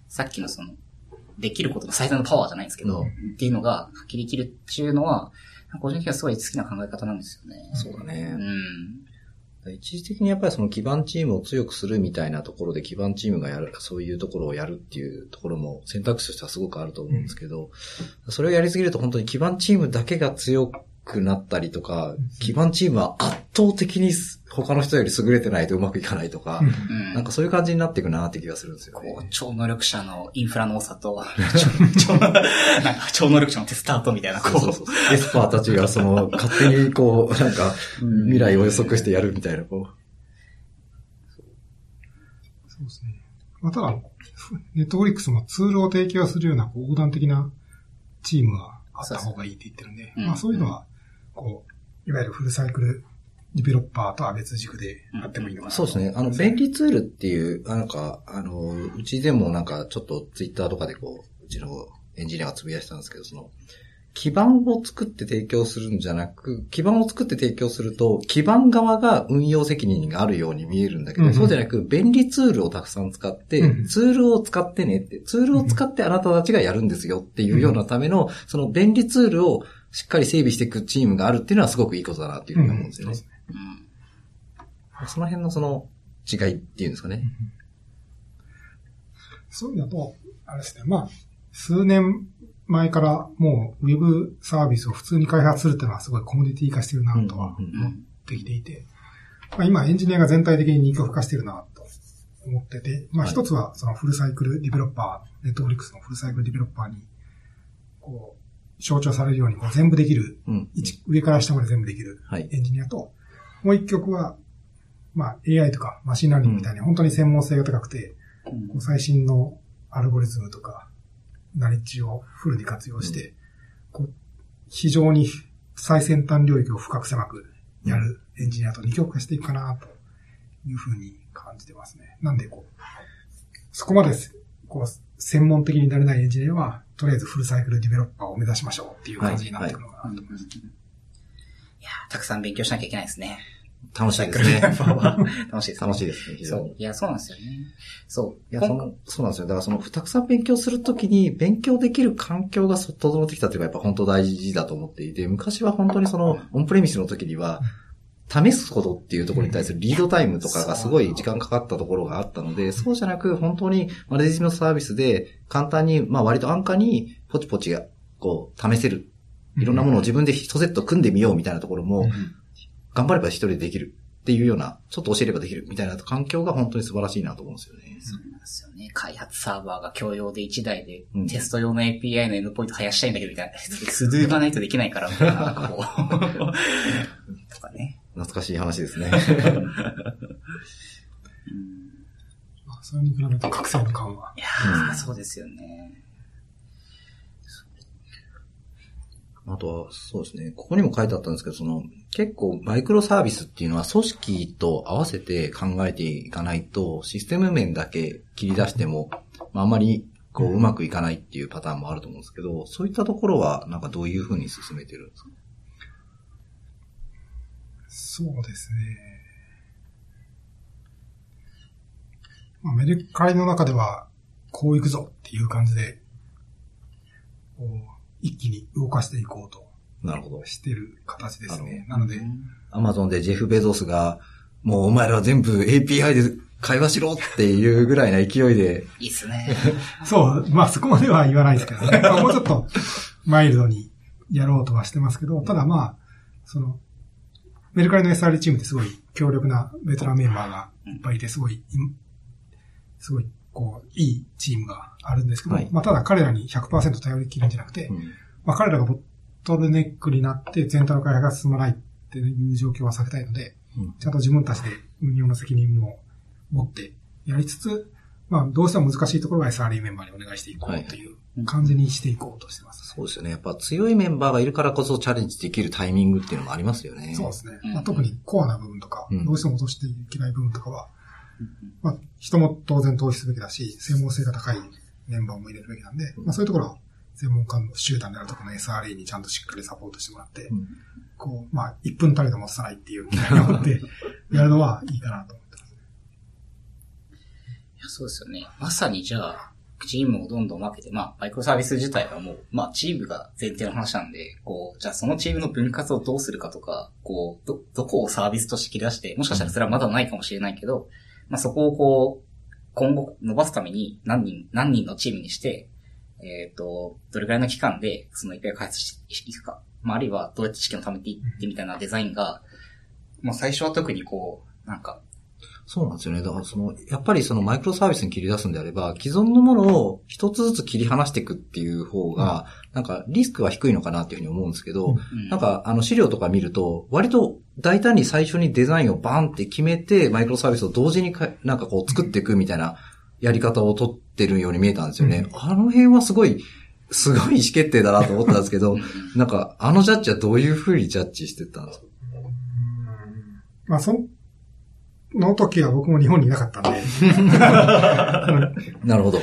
さっきのその、できることの最大のパワーじゃないんですけど、うんっていうのが発揮できるっていうのは、個人的にはすごい好きな考え方なんですよね。そうだね。うん。一時的にやっぱりその基盤チームを強くするみたいなところで基盤チームがやる、そういうところをやるっていうところも選択肢としてはすごくあると思うんですけど、それをやりすぎると本当に基盤チームだけが強くなったりとか、基盤チームは圧倒的に他の人より優れてないとうまくいかないとか、うん。なんかそういう感じになっていくなって気がするんですよね。こう、超能力者のインフラの多さと、超超なんか超能力者のテスターとみたいな、こう。そうそうそうエスパーたちがその、勝手にこう、なんか、うん未来を予測してやるみたいな、こそうですね。まあ、ただ、ネットフリックスもツールを提供するようなこう横断的なチームがあった方がいいって言ってるんで、うんまあそういうのは、こう、いわゆるフルサイクルディベロッパーとは別軸であってもいいのかう。なとそうですね。あの、便利ツールっていう、なんか、あの、うちでもなんか、ちょっとツイッターとかでこう、うちのエンジニアがつぶやいてたんですけど、その、基盤を作って提供するんじゃなく、基盤を作って提供すると、基盤側が運用責任があるように見えるんだけど、うんうんそうじゃなく、便利ツールをたくさん使って、うんツールを使ってねって、ツールを使ってあなたたちがやるんですよっていうようなための、その便利ツールをしっかり整備していくチームがあるっていうのはすごくいいことだなっていうふうに思うんですよね。うんその辺のその違いっていうんですかね。そういうのと、あれですね、まあ、数年前からもうウェブサービスを普通に開発するっていうのはすごいコモディティ化してるなとはうんうんうん思ってきていて、まあ、今エンジニアが全体的に二極化してるなと思ってて、まあはい一つはそのフルサイクルディベロッパー、ネットフリックスのフルサイクルディベロッパーに、こう、象徴されるようにこう全部できる、うん。一上から下まで全部できる。はい。エンジニアと、もう一極は、まあ AI とか machine learning みたいに本当に専門性が高くて、うん。最新のアルゴリズムとか、ナレッジをフルに活用して、こう非常に最先端領域を深く狭くやるエンジニアと二極化していくかな、というふうに感じてますね。なんで、こう、そこまで、こう、専門的になれないエンジニアは、とりあえず full cycle developer を目指しましょうっていう感じになってくるのかなと思います。いやーたくさん勉強しなきゃいけないですね。楽しいですね。楽しいですね。楽しいですね。そういや、そうなんですよね。そう。いや、そ今の、そうなんですよ。だからその、たくさん勉強するときに、勉強できる環境がそ整ってきたっていうのがやっぱ本当大事だと思っていて、昔は本当にその、オンプレミスの時には、試すことっていうところに対するリードタイムとかがすごい時間かかったところがあったので、そうじゃなく本当にマレジのサービスで簡単に、まあ割と安価にポチポチがこう試せる。いろんなものを自分で一セット組んでみようみたいなところも、頑張れば一人でできるっていうような、ちょっと教えればできるみたいな環境が本当に素晴らしいなと思うんですよね。そうなんですよね。開発サーバーが共用で1台で、うんテスト用の API のエンドポイント生やしたいんだけど、みたいな。スドゥがないとできないから、な、なんかこう。とかね。懐かしい話ですね。うんまあそれに比べると格差の緩和。いやー、そうですよね。あとは、そうですね。ここにも書いてあったんですけど、その、結構マイクロサービスっていうのは組織と合わせて考えていかないと、システム面だけ切り出しても、まあ、あんまり、こう、うまくいかないっていうパターンもあると思うんですけど、そういったところは、なんかどういうふうに進めてるんですか？そうですね。まあ、メルカリの中では、こう行くぞっていう感じで、一気に動かしていこうとなるほど。してる形ですね。なので、アマゾンでジェフ・ベゾスが、もうお前らは全部 API で会話しろっていうぐらいな勢いで、いいっすね。そう、まあそこまでは言わないですけどね。まあもうちょっとマイルドにやろうとはしてますけど、ただまあ、その、メルカリの SRE チームってすごい強力なベテランメンバーがいっぱいいて、すごい、いすごい、こう、いいチームがあるんですけど、はい。まあただ彼らに100%頼りきるんじゃなくて、うん。まあ彼らがボットルネックになって全体の開発が進まないっていう状況は避けたいので、うん。ちゃんと自分たちで運用の責任も持ってやりつつ、まあどうしても難しいところは SRE メンバーにお願いしていこうという感じにしていこうとしてます。そうですよね。やっぱ強いメンバーがいるからこそチャレンジできるタイミングっていうのもありますよね。そうですね。うんまあ、特にコアな部分とか、うんどうしても落としていけない部分とかは、まあ、人も当然投資すべきだし、専門性が高いメンバーも入れるべきなんで、まあそういうところは、専門家の集団であるところの SRE にちゃんとしっかりサポートしてもらって、うんこう、まあ、1分たりとも落とさないっていう機会を持って、やるのはいいかなと思ってます。いやそうですよね。まさにじゃあ、チームをどんどん分けて、まあ、マイクロサービス自体はもう、まあ、チームが前提の話なんで、こう、じゃあそのチームの分割をどうするかとか、こう、ど、どこをサービスとして切り出して、もしかしたらそれはまだないかもしれないけど、まあ、そこをこう、今後伸ばすために何人、何人のチームにして、えっ、と、どれくらいの期間でその API 開発していくか、まあ、あるいはどうやって知見を貯めていってみたいなデザインが、まあ、最初は特にこう、なんか、そうなんですよね。だからその、やっぱりそのマイクロサービスに切り出すんであれば、既存のものを一つずつ切り離していくっていう方が、なんかリスクは低いのかなっていうふうに思うんですけど、うん。なんかあの資料とか見ると、割と大胆に最初にデザインをバンって決めて、マイクロサービスを同時にかなんかこう作っていくみたいなやり方を取ってるように見えたんですよね。あの辺はすごい、すごい意思決定だなと思ったんですけど、なんかあのジャッジはどういうふうにジャッジしてたんですか？まあ、その時は僕も日本にいなかったんで、なるほど。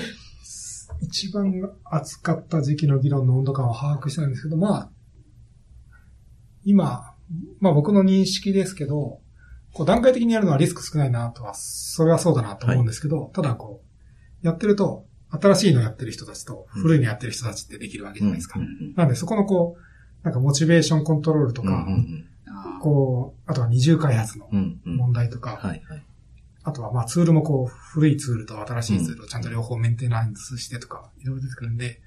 一番熱かった時期の議論の温度感を把握してないんですけど、まあ、今、まあ僕の認識ですけど、こう段階的にやるのはリスク少ないなとは、それはそうだなと思うんですけど、ただこう、やってると、新しいのやってる人たちと古いのやってる人たちってできるわけじゃないですか。うんうんなんでそこのこう、なんかモチベーションコントロールとうんか、うんあーこう、あとは二重開発の問題とか。あとはまあツールもこう、古いツールと新しいツールをちゃんと両方メンテナンスしてとか、いろいろ出てくるんで、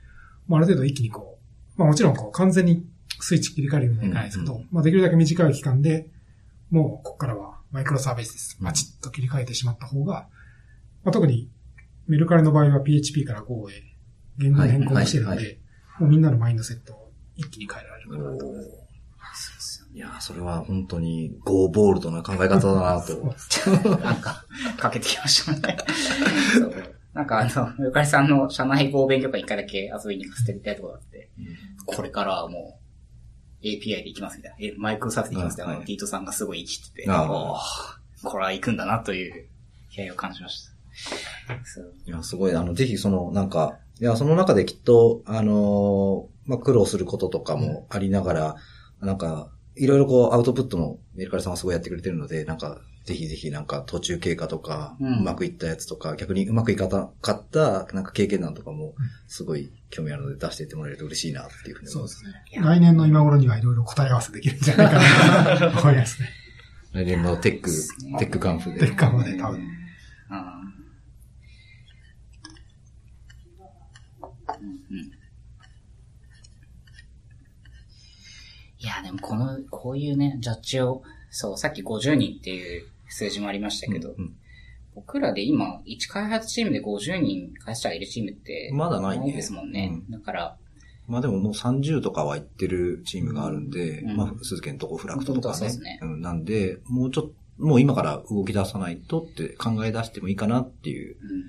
まあある程度一気にこう、まあもちろんこう完全にスイッチ切り替えるようにはいかないですけど、うんまあできるだけ短い期間で、もうここからはマイクロサービスです。うんバチッと切り替えてしまった方が、まあ特にメルカリの場合は PHP から Go へ言語の変更もしてるので、もうみんなのマインドセットを一気に変えられるかなと。そうですいやー、それは本当にゴーボールドな考え方だな と。なんか、かけてきましたね。なんかあの、ゆかりさんの社内語勉強会一回だけ遊びに行かせてみたいところがあって、これからはもう、API で行きますみたいな。え、マイクロサービスで行きますみたいな。はいディートさんがすごい生きてて、これは行くんだなという気合を感じました。いや、すごい、あの、ぜひその、なんか、いや、その中できっと、あのーまあ、苦労することとかもありながら、なんか、いろいろこう、アウトプットもメルカリさんはすごいやってくれてるので、なんか、ぜひぜひなんか途中経過とか、ううんまくいったやつとか、逆にうまくいかなかった、なんか経験談とかも、すごい興味あるので出していってもらえると嬉しいなっていうふうに思います。そうですね。来年の今頃にはいろいろ答え合わせできるんじゃないかなと思いますね。来年のテック、Tech Conf で。 Tech Conf で多分。うんうんいや、でもこの、こういうね、ジャッジを、そう、さっき50人っていう数字もありましたけど、うん僕らで今、1開発チームで50人開発者がいるチームって、まだないねですもんね。うだから、まあでももう30とかは行ってるチームがあるんで、うんまあ、鈴木のとこフラクトとかね。そうですねうん、なんで、もうちょっと、もう今から動き出さないとって考え出してもいいかなっていう。うん、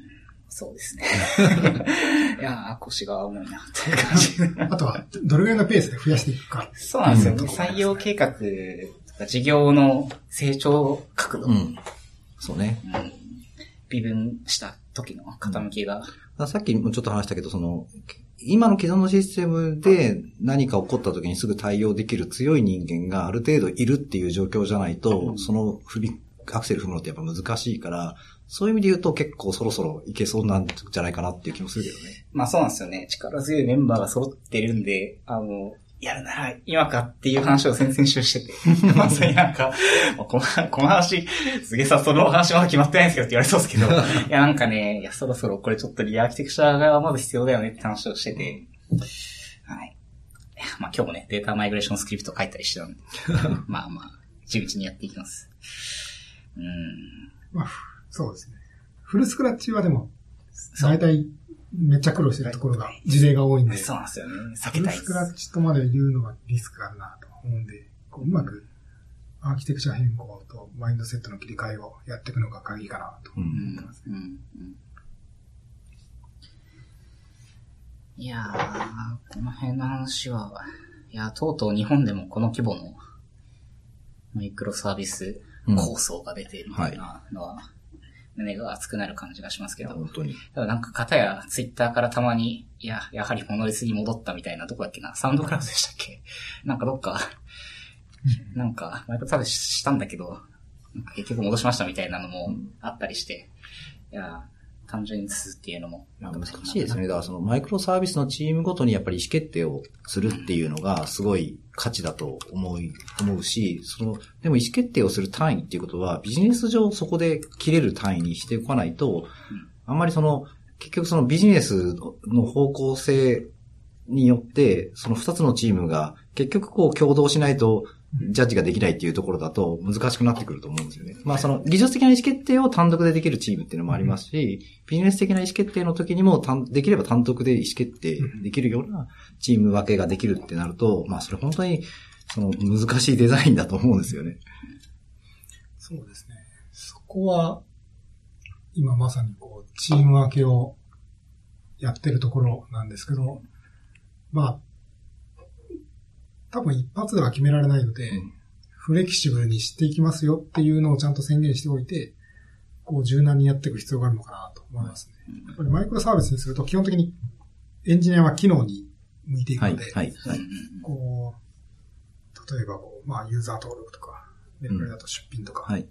そうですね。いやー、腰が重いな、っていう感じ。あとは、どれぐらいのペースで増やしていくか。そうなんですよ。うん採用計画とか事業の成長角度、うんうん。そうね。微分した時の傾きが、さっきもちょっと話したけど、その、今の既存のシステムで何か起こった時にすぐ対応できる強い人間がある程度いるっていう状況じゃないと、うんその振り、アクセル踏むのってやっぱ難しいから、そういう意味で言うと結構そろそろいけそうなんじゃないかなっていう気もするけどね。まあそうなんですよね。力強いメンバーが揃ってるんで、あの、やるなら今かっていう話を先々週してて。まあそれなんか、このこの話、すげえさ、その話まだ決まってないんですけどって言われそうですけど、いやなんかね、いやそろそろこれちょっとリアーキテクチャがまず必要だよねって話をしてて、はい。いやまあ今日もね、データマイグレーションスクリプト書いたりしてたんで、まあまあ、地道にやっていきます。うん。そうですね。フルスクラッチはでも、大体めっちゃ苦労してるところが、事例が多いんで、そうなんですよね。避フルけたいです。スクラッチとまで言うのはリスクがあるなと思うんで、こううまくアーキテクチャ変更とマインドセットの切り替えをやっていくのが鍵かなとう。うんんうんうんいやー、この辺の話は、いや、とうとう日本でもこの規模のマイクロサービス構想が出ているみたいなのは、胸が熱くなる感じがしますけど、本当に。ただなんか方やツイッターからたまに、いや、やはりモノレスに戻ったみたいな、どこだっけな、サウンドクラウドでしたっけ？なんかどっか、なんか、マイクロサービスしたんだけど、結局戻しましたみたいなのもあったりして、いや、単純にすっていうのも、難しいですね。だからそのマイクロサービスのチームごとにやっぱり意思決定をするっていうのがすごい価値だと思い、思うし、その、でも意思決定をする単位っていうことはビジネス上そこで切れる単位にしておかないと、あんまりその、結局そのビジネスの方向性によって、その二つのチームが結局こう共同しないと、ジャッジができないっていうところだと難しくなってくると思うんですよね。まあその技術的な意思決定を単独でできるチームっていうのもありますし、ビジネス的な意思決定の時にも単できれば単独で意思決定できるようなチーム分けができるってなると、まあそれ本当にその難しいデザインだと思うんですよね。そうですね。そこは、今まさにこう、チーム分けをやってるところなんですけど、まあ、多分一発では決められないので、うんフレキシブルにしていきますよっていうのをちゃんと宣言しておいて、こう柔軟にやっていく必要があるのかなと思いますね。やっぱりマイクロサービスにすると基本的にエンジニアは機能に向いていくはい、ので、はい、うんはい。こう、例えばこう、まあ、ユーザー登録とか、メルカリだと出品とか、はい。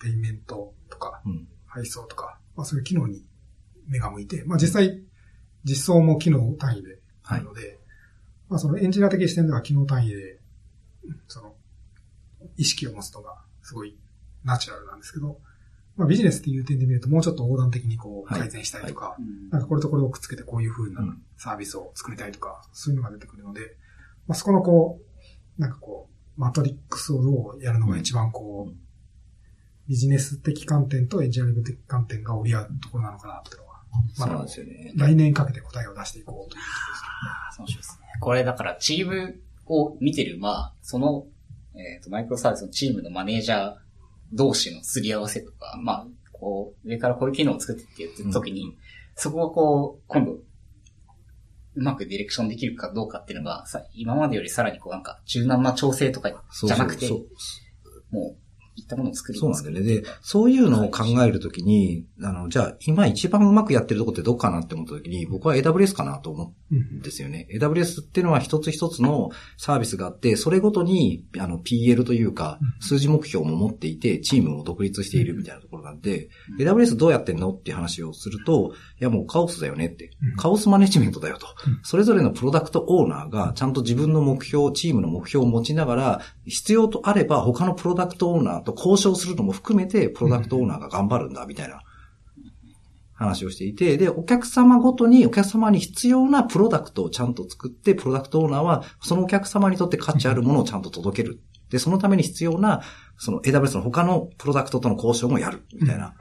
ペイメントとか、うん。配送とか、まあそういう機能に目が向いて、まあ実際、実装も機能単位であるので、まあそのエンジニア的視点では機能単位で、その、意識を持つのがすごいナチュラルなんですけど、まあビジネスっていう点で見るともうちょっと横断的にこうはい。改善したいとか、うん。なんかこれとこれをくっつけてこういう風なうん。サービスを作りたいとか、そういうのが出てくるので、まあそこのこう、なんかこう、マトリックスをどうやるのが一番こう、うん。ビジネス的観点とエンジニアリング的観点が折り合うところなのかなっていうのは、まだそうなんですよね。来年かけて答えを出していこうというあそうですね。これだからチームを見てる、まあ、その、えっ、と、マイクロサービスのチームのマネージャー同士のすり合わせとか、まあ、こう、上からこういう機能を作ってって言ってる時に、うん。そこをこう、今度、うまくディレクションできるかどうかっていうのが、さ今までよりさらにこうなんか柔軟な調整とかそうじゃなくて、そう。もういったものを作るそうなんだよね。で、そういうのを考えるときに、あの、じゃあ、今一番うまくやってるとこってどこかなって思ったときに、僕は AWS かなと思うんですよね。AWS っていうのは一つ一つのサービスがあって、それごとに、あの、PL というか、数字目標も持っていて、チームも独立しているみたいなところなんで、AWS どうやってんのって話をすると、いやもうカオスだよねって。カオスマネジメントだよと。それぞれのプロダクトオーナーがちゃんと自分の目標、チームの目標を持ちながら、必要とあれば他のプロダクトオーナーと交渉するのも含めて、プロダクトオーナーが頑張るんだ、みたいな話をしていて、で、お客様ごとに、お客様に必要なプロダクトをちゃんと作って、プロダクトオーナーは、そのお客様にとって価値あるものをちゃんと届ける。で、そのために必要な、その AWS の他のプロダクトとの交渉もやる、みたいな。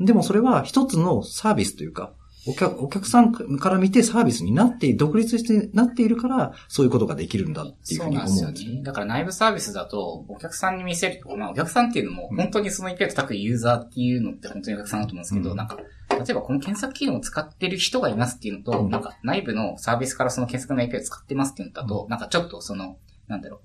でもそれは一つのサービスというか、お客お客さんから見てサービスになって、独立してなっているから、そういうことができるんだっていうふうに思うんですよそうなんですよね。だから内部サービスだと、お客さんに見せると、まあお客さんっていうのも、本当にその API と叩くユーザーっていうのって本当にお客さんだと思うんですけど、うん。なんか、例えばこの検索機能を使ってる人がいますっていうのと、うん。なんか内部のサービスからその検索の API を使ってますっていうのだと、なんかちょっとその、なんだろう、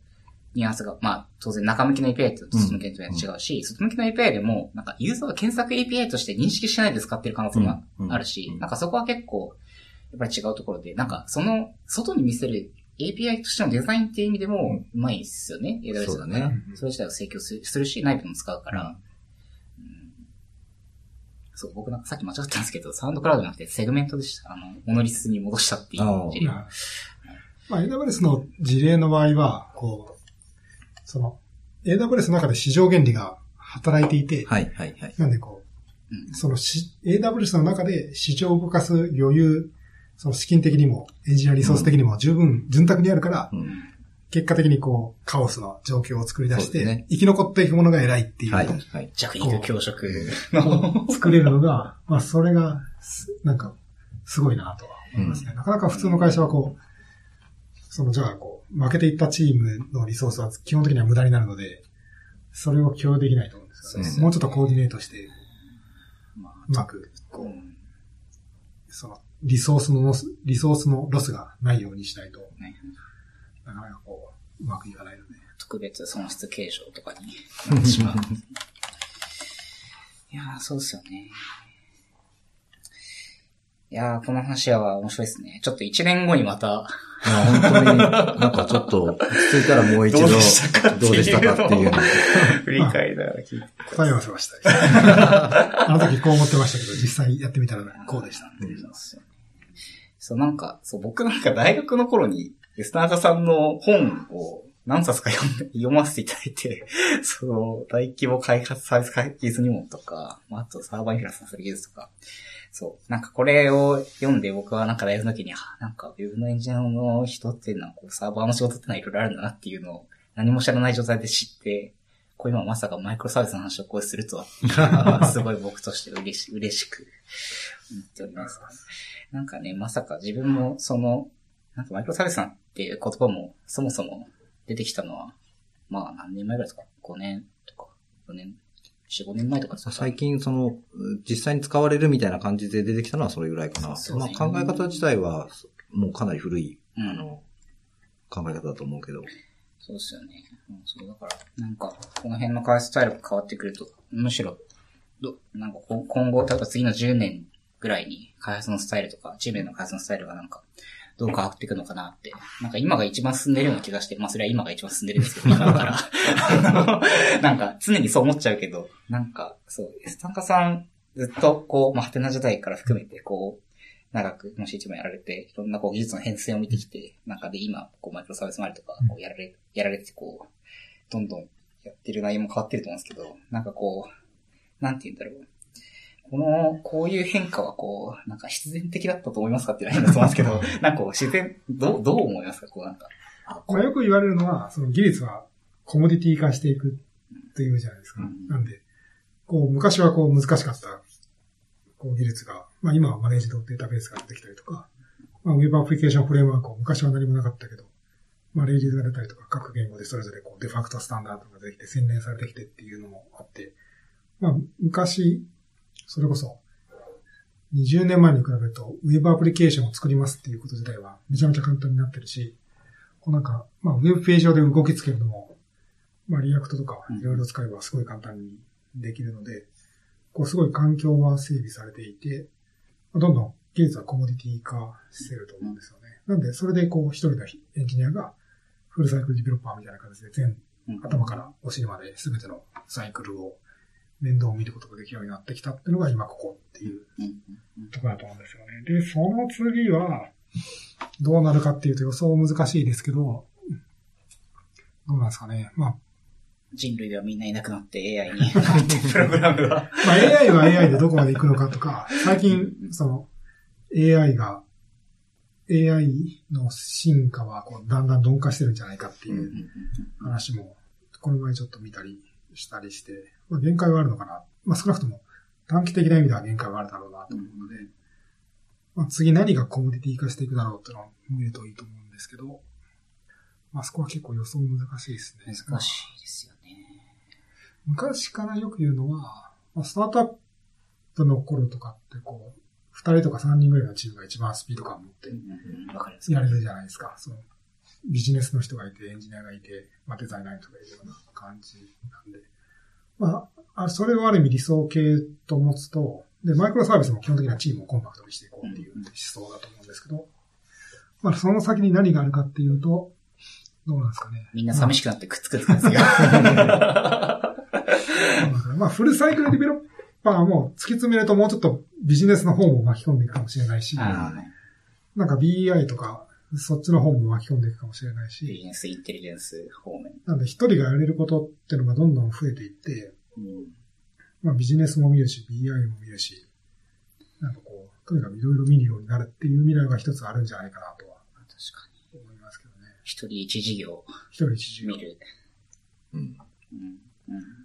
ニュアンスが、まあ、当然中向きの API と外向きの API と違うし、外向きの API でも、なんかユーザーが検索 API として認識しないで使ってる可能性もある。し、うん。なんかそこは結構、やっぱり違うところで、なんかその、外に見せる API としてのデザインっていう意味でも、うまいですよね、AWS そうだね。それ自体を請求するし、内部も使うから、うん。そう、僕なんかさっき間違ったんですけど、サウンドクラウドじゃなくてセグメントでした。あの、モノリスに戻したっていう事例まあ、AWS の事例の場合は、こう、その、AWS の中で市場原理が働いていて、はい、はい、はい。なんでこうんう、そのし AWS の中で市場を動かす余裕、その資金的にも、エンジニアリソース的にも十分潤沢にあるから、うん結果的にこう、カオスの状況を作り出して、ね生き残っていくものが偉いっていう、はい、はい。弱肉強食の。作れるのが、まあそれが、すなんか、すごいなとは思いますね。なかなか普通の会社はこう、そのじゃあこう、負けていったチームのリソースは基本的には無駄になるので、それを共有できないと思うんですよね。そうですもうちょっとコーディネートして、まあうまく、こう、うんその、リソースのロス、リソースのロスがないようにしないと、ねなかなかこう、うまくいかないので。特別損失計上とかになってしまう。いやー、そうですよね。いやー、この話は面白いですね。ちょっと一年後にまた、本当に、なんかちょっと、落ち着いたらもう一度、どうでしたかっていうのを振り返りながら聞いて。答え合わせはした。あの時こう思ってましたけど、実際やってみたらこうでしたっていう。そう、なんか、そう、僕なんか大学の頃に、スターカさんの本を何冊か読んで読ませていただいて、その、大規模開発サービス開発入門とか、まああとサーバーインフラさせる技術とか、そう、なんかこれを読んで僕はなんか大学の時に、あなんかウェブのエンジニアの人っていうのは、サーバーの仕事ってのはいろいろあるんだなっていうのを何も知らない状態で知って、こう今まさかマイクロサービスの話をこうするとは、すごい僕として嬉し嬉しく思っております。なんかね、まさか自分もその、なんかマイクロサービスなんていう言葉もそもそも出てきたのは、まあ何年前ぐらいですか ?5 年とか、4年、4、5年前とかですか？最近その、実際に使われるみたいな感じで出てきたのはそれぐらいかな。そうねまあ考え方自体は、もうかなり古い、うんあの、考え方だと思うけど。そうですよね。うんそう、だから、なんか、この辺の開発スタイルが変わってくると、むしろ、ど、なんか今後、例えば次の10年ぐらいに開発のスタイルとか、チームの開発のスタイルがなんか、どう変わっていくのかなって。なんか今が一番進んでるような気がして、まあそれは今が一番進んでるんですけど、今だから。なんか常にそう思っちゃうけど、なんか、そう、エスタンカさん、ずっとこう、まあ、ハテナ時代から含めて、こう、長く、もし一番やられて、いろんなこう技術の変遷を見てきて、なんかで今、こうマイクロサービス周りとか、こうやられ、やられて、こう、どんどんやってる内容も変わってると思うんですけど、なんかこう、なんて言うんだろう。この、こういう変化はこう、なんか必然的だったと思いますかっていうのは変だと思いますけど、なんかこう自然、どう、どう思いますかこうなんか。あ、こまあ、よく言われるのは、その技術はコモディティ化していくというじゃないですか。うんなんで、こう、昔はこう難しかった、こう技術が、まあ今はマネージドデータベースが出てきたりとか、まあウェブアプリケーションフレームワークを昔は何もなかったけど、まあレイジーズが出たりとか、各言語でそれぞれこうデファクトスタンダードが出てきて洗練されてきてっていうのもあって、まあ昔、それこそ、20年前に比べると、ウェブアプリケーションを作りますっていうこと自体はめちゃめちゃ簡単になってるし、こうなんか、まあ、ウェブページ上で動きつけるのも、まあ React とかいろいろ使えばすごい簡単にできるので、こうすごい環境は整備されていて、どんどん技術はコモディティ化してると思うんですよね。なんで、それでこう一人のエンジニアが full cycle developer みたいな形で全うん頭からお尻まで全てのサイクルを面倒を見ることができるようになってきたっていうのが今ここっていうところだと思うんですよね。で、その次は、どうなるかっていうと予想難しいですけど、どうなんですかね。まあ、人類はみんないなくなって AI に、プログラムは。まあ AI は AI でどこまで行くのかとか、最近、その、AI が、AI の進化はこうだんだん鈍化してるんじゃないかっていう話も、この前ちょっと見たりしたりして、まあ、限界はあるのかな。まあ少なくとも短期的な意味では限界はあるだろうなと思うので、まあ次何がコモディティ化していくだろうっていうのを見るといいと思うんですけど、まあそこは結構予想難しいですね。難しいですよね。昔からよく言うのは、まあスタートアップの頃とかってこう、二人とか三人ぐらいのチームが一番スピード感を持って。やれるじゃないですか。そのビジネスの人がいて、エンジニアがいて、まあ、デザイナーの人がいるような感じなんで。まあ、あそれをある意味理想系と持つと、で、マイクロサービスも基本的にはチームをコンパクトにしていこうっていう思想だと思うんですけど、まあ、その先に何があるかっていうと、どうなんですかね。みんな寂しくなってくっつくんですよ。そうなんですかねまあ、フルサイクルディベロッパーも突き詰めるともうちょっとビジネスの方も巻き込んでいくかもしれないし、あなんか BI とか、そっちの方も巻き込んでいくかもしれないし、ービジネスインテリジェンス方面。なんで一人がやれることっていうのがどんどん増えていって、うんまあビジネスも見るし、BI も見るし、なんかこう、とにかくいろいろ見るようになるっていう未来が一つあるんじゃないかなとは確かに。思いますけどね。一人一事業一人一時見る。うん。うん。うん。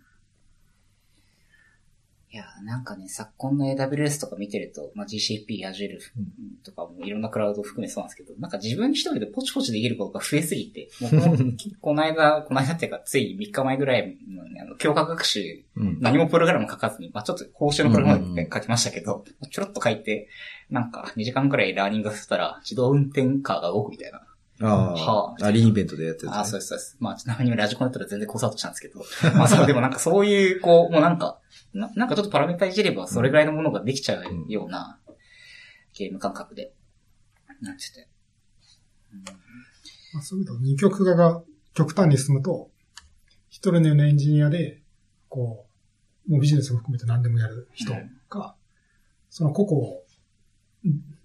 いや、なんかね、昨今の AWS とか見てると、まあ、GCP、Azure とかもいろんなクラウド含めそうなんですけど、なんか自分一人でポチポチできることが増えすぎて、もう この間、この間っていうか、つい3日前ぐらいの、ね、あの、強化学習、うん。何もプログラム書かずに、まあ、ちょっと報酬のプログラムで書きましたけど、ちょろっと書いて、なんか2時間くらいラーニングさせたら、自動運転カーが動くみたいな。あはあ、あ、リーンイベントでやってる、ね。ああ、そうです、そうです。まあ、ちなみにラジコンだったら全然コースアウトしたんですけど。まあ、そう、でもなんかそういう、こう、もうなんか、ななんかちょっとパラメータいじればそれぐらいのものができちゃうような、ゲーム感覚で、なってて。まあ、そういうと二極化が極端に進むと、一人のようなエンジニアで、こう、もうビジネスを含めて何でもやる人が、その個々を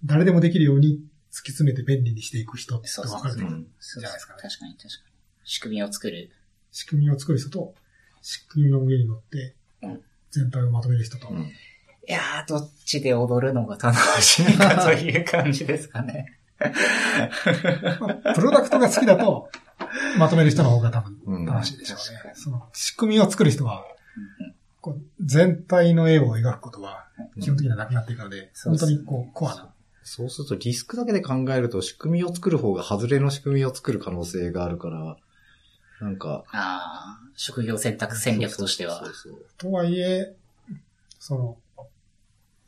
誰でもできるように突き詰めて便利にしていく人って分かれてくるじゃないですかね。確かに確かに。仕組みを作る。仕組みを作る人と、仕組みの上に乗ってうん、全体をまとめる人と、うん。いやー、どっちで踊るのが楽しいかという感じですかね。まあプロダクトが好きだと、まとめる人の方が多うん分楽しいでしょうね。確かにその仕組みを作る人は、うんこう全体の絵を描くことは基本的にはなくなっていくので、そうです本当にこう、コアな。そうするとリスクだけで考えると仕組みを作る方が外れの仕組みを作る可能性があるから、なんか。ああ、職業選択戦略としてはそう。そうとはいえ、その、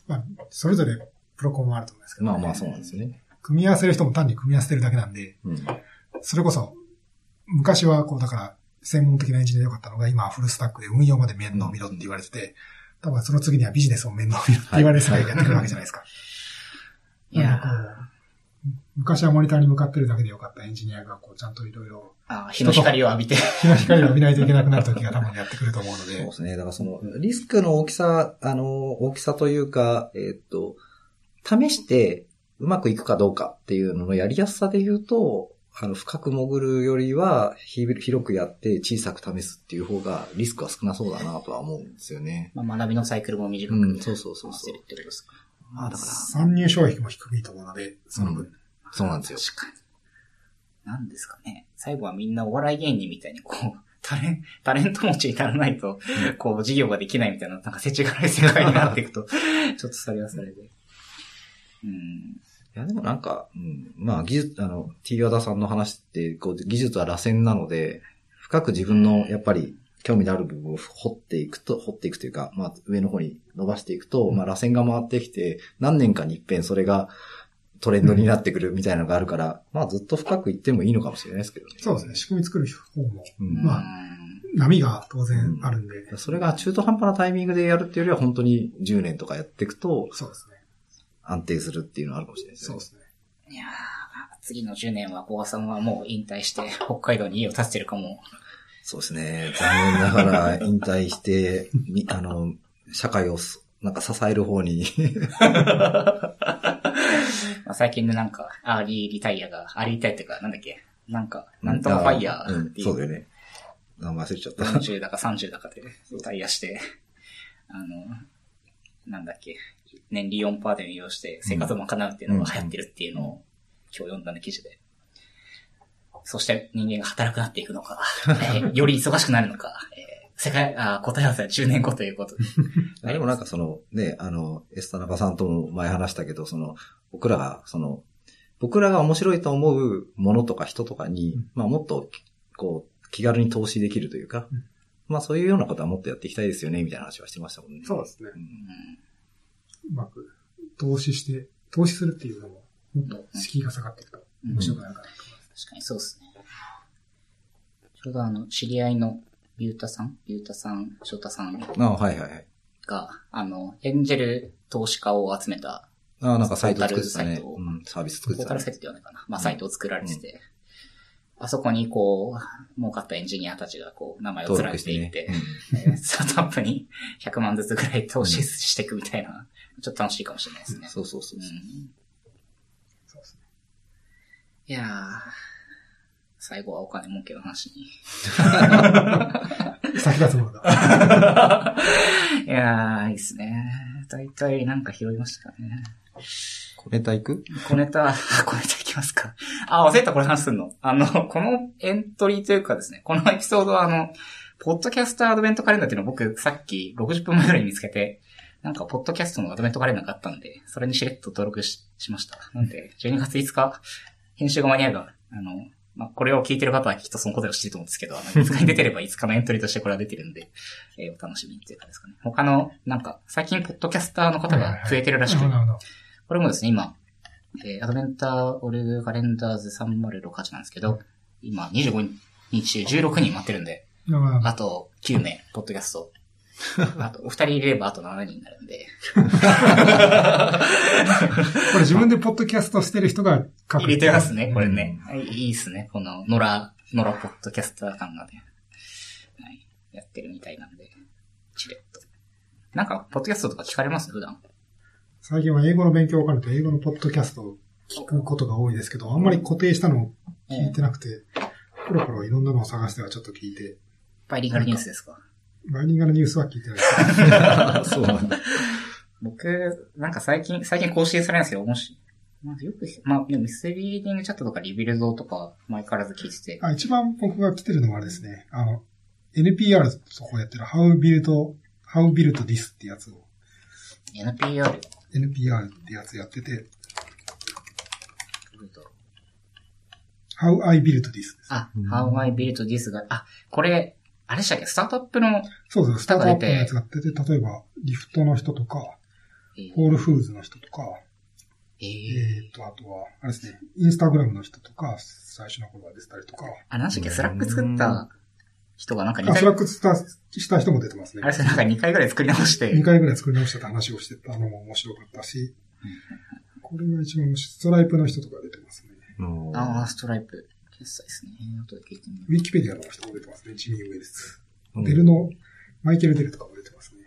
まあ、それぞれプロコンもあると思うんですけど、まあまあそうなんですよね。組み合わせる人も単に組み合わせてるだけなんで、うん。それこそ、昔はこう、だから、専門的なエンジニアでよかったのが、今はフルスタックで運用まで面倒見ろって言われてて、多分その次にはビジネスも面倒見ろって言われる世界がやってくるわけじゃないですか。いやなんかこう、昔はモニターに向かってるだけでよかったエンジニアが、こう、ちゃんといろいろ、あー日の光を浴びて。日の光を浴びないといけなくなる時が多分やってくると思うのでそうで、すね。だからその、リスクの大きさ、あの、大きさというか、えーっと、試してうまくいくかどうかっていうののやりやすさで言うと、あの、深く潜るよりは、ひ広くやって小さく試すっていう方がリスクは少なそうだなとは思うんですよね。まあ、学びのサイクルも短く、うんそうそうそうそうしてるってことですか。まあだから、参入障壁も低いと思うので、その分。うんそうなんですよ。確かに。なんですかね。最後はみんなお笑い芸人みたいにこう、タレン、タレント持ちにならないと、こう、事業ができないみたいな、なんか世知辛い世界になっていくと、ちょっとそれはそれで。うん。いや、でもなんか、うん、まあ、技術、あの、T 和田さんの話って、こう、技術は螺旋なので、深く自分の、やっぱり、興味のある部分を掘っていくと、掘っていくというか、まあ、上の方に伸ばしていくと、まあ、螺旋が回ってきて、何年かに一遍それがトレンドになってくるみたいなのがあるから、まあ、ずっと深くいってもいいのかもしれないですけどね。そうですね。仕組み作る方も、うんまあ波が当然あるんで。それが中途半端なタイミングでやるっていうよりは本当に10年とかやっていくとそうですね。安定するっていうのはあるかもしれないですね。そうですね。いやー次の10年は小川さんはもう引退して北海道に家を建ててるかも。そうですね。残念ながら引退して、みあの、社会をすなんか支える方に まあ、最近のなんか、アーリーリタイアが、アーリーリタイアっていうか、なんだっけ、なんか、なんとかファイヤーっていう、うんそうだよね。名前忘れちゃった。40だか30だかでリタイアして、あの、なんだっけ、年利4%で運用して生活を賄うっていうのが流行ってるっていうのを今日読んだね、記事で。そして人間が働くなっていくのか、えーより忙しくなるのか、えー世界、あー答え合わせは10年後ということで。でもなんかその、ね、あの、エスタナカさんとも前話したけど、その、僕らが、その、僕らが面白いと思うものとか人とかに、うんまあもっと、こう、気軽に投資できるというか、うんまあそういうようなことはもっとやっていきたいですよね、みたいな話はしてましたもんね。そうですね。うんうんうまく投資して、投資するっていうのも、もっと敷居が下がっていくと面白くなるかなと思います。確かにそうですね。ちょうどあの、知り合いのリュウタさん？リュウタさん、翔太さんああ、はいはいはい。が、あの、エンジェル投資家を集めた、ああ、なんかサイト作ってたね。うん、サービス作ってたねポータルサ。イトではないかな。まあ、サイトを作られてて、あそこにこう、儲かったエンジニアたちがこう、名前を連ね登録していって、。えースタートアップに100万ずつぐらい投資していくみたいな、ちょっと楽しいかもしれないですね。そうそうそうう。そうんそうですね。いやー、最後はお金儲けの話に。先立つものだ。いやー、いいっすね。大体なんか拾いましたかね。これタ行く？小ネタ、小ネタいきますか。あ、忘れた、これ話すんの。あの、このエントリーというかですね、このエピソードはあの、ポッドキャストアドベントカレンダーっていうのを僕さっき60分前ぐらいに見つけて、なんか、ポッドキャストのアドベントカレンダーがあったんで、それにしれっと登録ししました。なんで、12月5日、編集が間に合えば、あの、まあ、これを聞いてる方はきっとその答えを知ってると思うんですけど、あの、5日に 出てれば5日のエントリーとしてこれは出てるんで、えーお楽しみにっていうかですかね。他の、なんか、最近、ポッドキャスターの方が増えてるらしくて。これもですね、今、えーアドベンターオルカレンダーズ3068なんですけど、今25日中16人待ってるんで。あと9名、ポッドキャスト。あと、お二人入れればあと7人になるんで、これ自分でポッドキャストしてる人が書く。入れてますね、これね。はい、いいっすね、この、野良、野良ポッドキャスター感がね。はい、やってるみたいなんで、チレッと。なんか、ポッドキャストとか聞かれます？普段。最近は英語の勉強を兼ねて英語のポッドキャストを聞くことが多いですけど、あんまり固定したのを聞いてなくて、コロコロいろんなのを探してはちょっと聞いて、バイリンガルニュースですか？バイリンガルニュースは聞いてない。です。そうなんだ。僕、なんか最近、最近更新されないんですけど、もし、まあ、よく、まあ、 Misreading Chat とか Rebuild とか、前からずっと聞いてて、あ一番僕が聞いてるのはあれですね、あの、NPR そこやってる How Built, How Built This ってやつを、NPR、NPR ってやつやってて、How I Built This です。あ、How I Built This が、あ、これ、あれでしたっけ？スタートアップの、そうそう、スタートアップのやつが出て、例えば、 Lyft の人とか、えー Whole Foods の人とか、えー。えーと、あとは、あれですね、 Instagram の人とか、最初の頃が出てたりとか、あれ、なんでしたっけ？ Slack 作った人がなんか2あ、回、 Slack したした人も出てますね。あ。れ、それなんか2回ぐらい作り直して、2回ぐらい作り直したって話をしてたのも面白かったし、これが一番面白い、ストライプの人とか出てますね。ああ、 Stripe。決済ですね。後で聞いてみよウィキペディアの人も出てますね、ジミー・ウェールズ。うん Dell の、マイケル・デルとかも出てますね。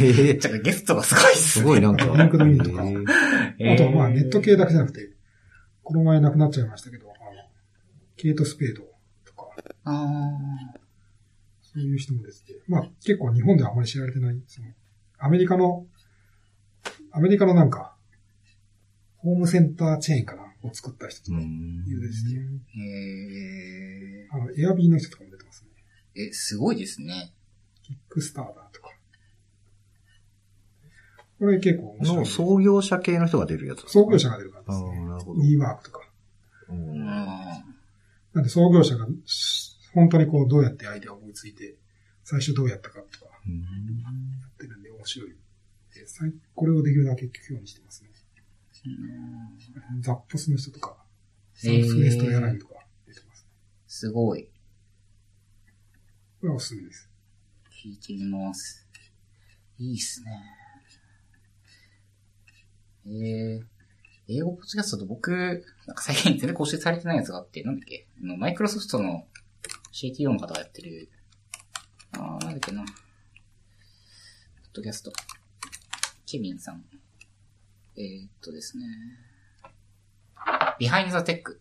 へ えう。ちょっとゲストがすごいっすね。すごいなんか。 LinkedIn とかあとはまあネット系だけじゃなくて、この前亡くなっちゃいましたけど、あの、ケイト・スペードとか、あそういう人もですね。まあ結構日本ではあまり知られてない、その、アメリカの、アメリカのなんか、ホームセンターチェーンかなを作った人とかうんいるですね。ーえあの、エアビーの人とかも出てますね。ー、え、すごいですね。キックスターダーとか。これ結構面白い。の創業者系の人が出るやつ。創業者が出るからですね。なるほど。WeWork とか。うんうん。なんで創業者がし本当にこうどうやってアイデアを思いついて、最初どうやったかとかやってるんで面白い。でさいこれをできるだけ聞くようにしてますね。ザッポスの人とか、サウスウエストエアラインとか出てますね。すごい。ここれはおすすめです。聞いてみます。いいっすね。えー、英語ポッドキャストと僕、なんか最近全然更新されてないやつがあって、なんだっけ？あのマイクロソフトの CTO の方がやってる、あー、なんだっけな？ポッドキャスト。ケビンさん。えー、っとですね。 Behind the Tech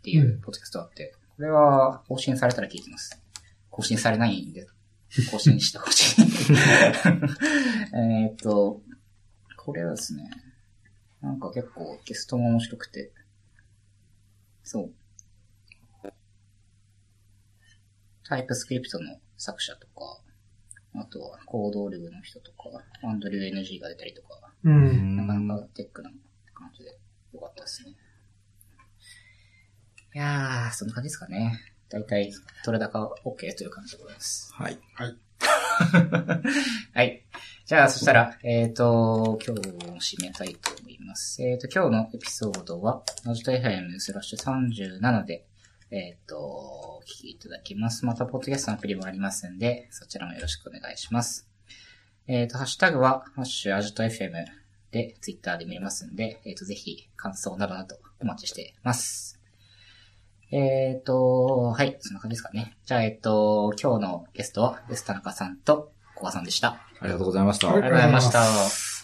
っていううんポッドキャストがあって、これは更新されたら聞いてます。更新されないんで、更新してほしい。えーっと、これはですね、なんか結構ゲストも面白くて、そう。 TypeScript の作者とか、あとはコードオルグの人とか、アンドリュー NG が出たりとか、うん。なかなかテックな感じでよかったですね。いやー、そんな感じですかね。だいたい、取れ高 OK という感じでございます。はい。はい。じゃあ、そしたら、えっ、と、今日を締めたいと思います。えっ、と、今日のエピソードは、ノジト FM スラッシュ37で、えっ、と、お聞きいただきます。また、ポッドキャストのアプリもありますんで、そちらもよろしくお願いします。えっ、と、ハッシュタグは、ハッシュアジト FM で、ツイッターで見れますんで、えっ、と、ぜひ、感想などなどお待ちしています。えっ、と、はい、そんな感じですかね。じゃあ、えっ、と、今日のゲストは、エス田中さんと、小川さんでした。ありがとうございました。はいありがとうございました。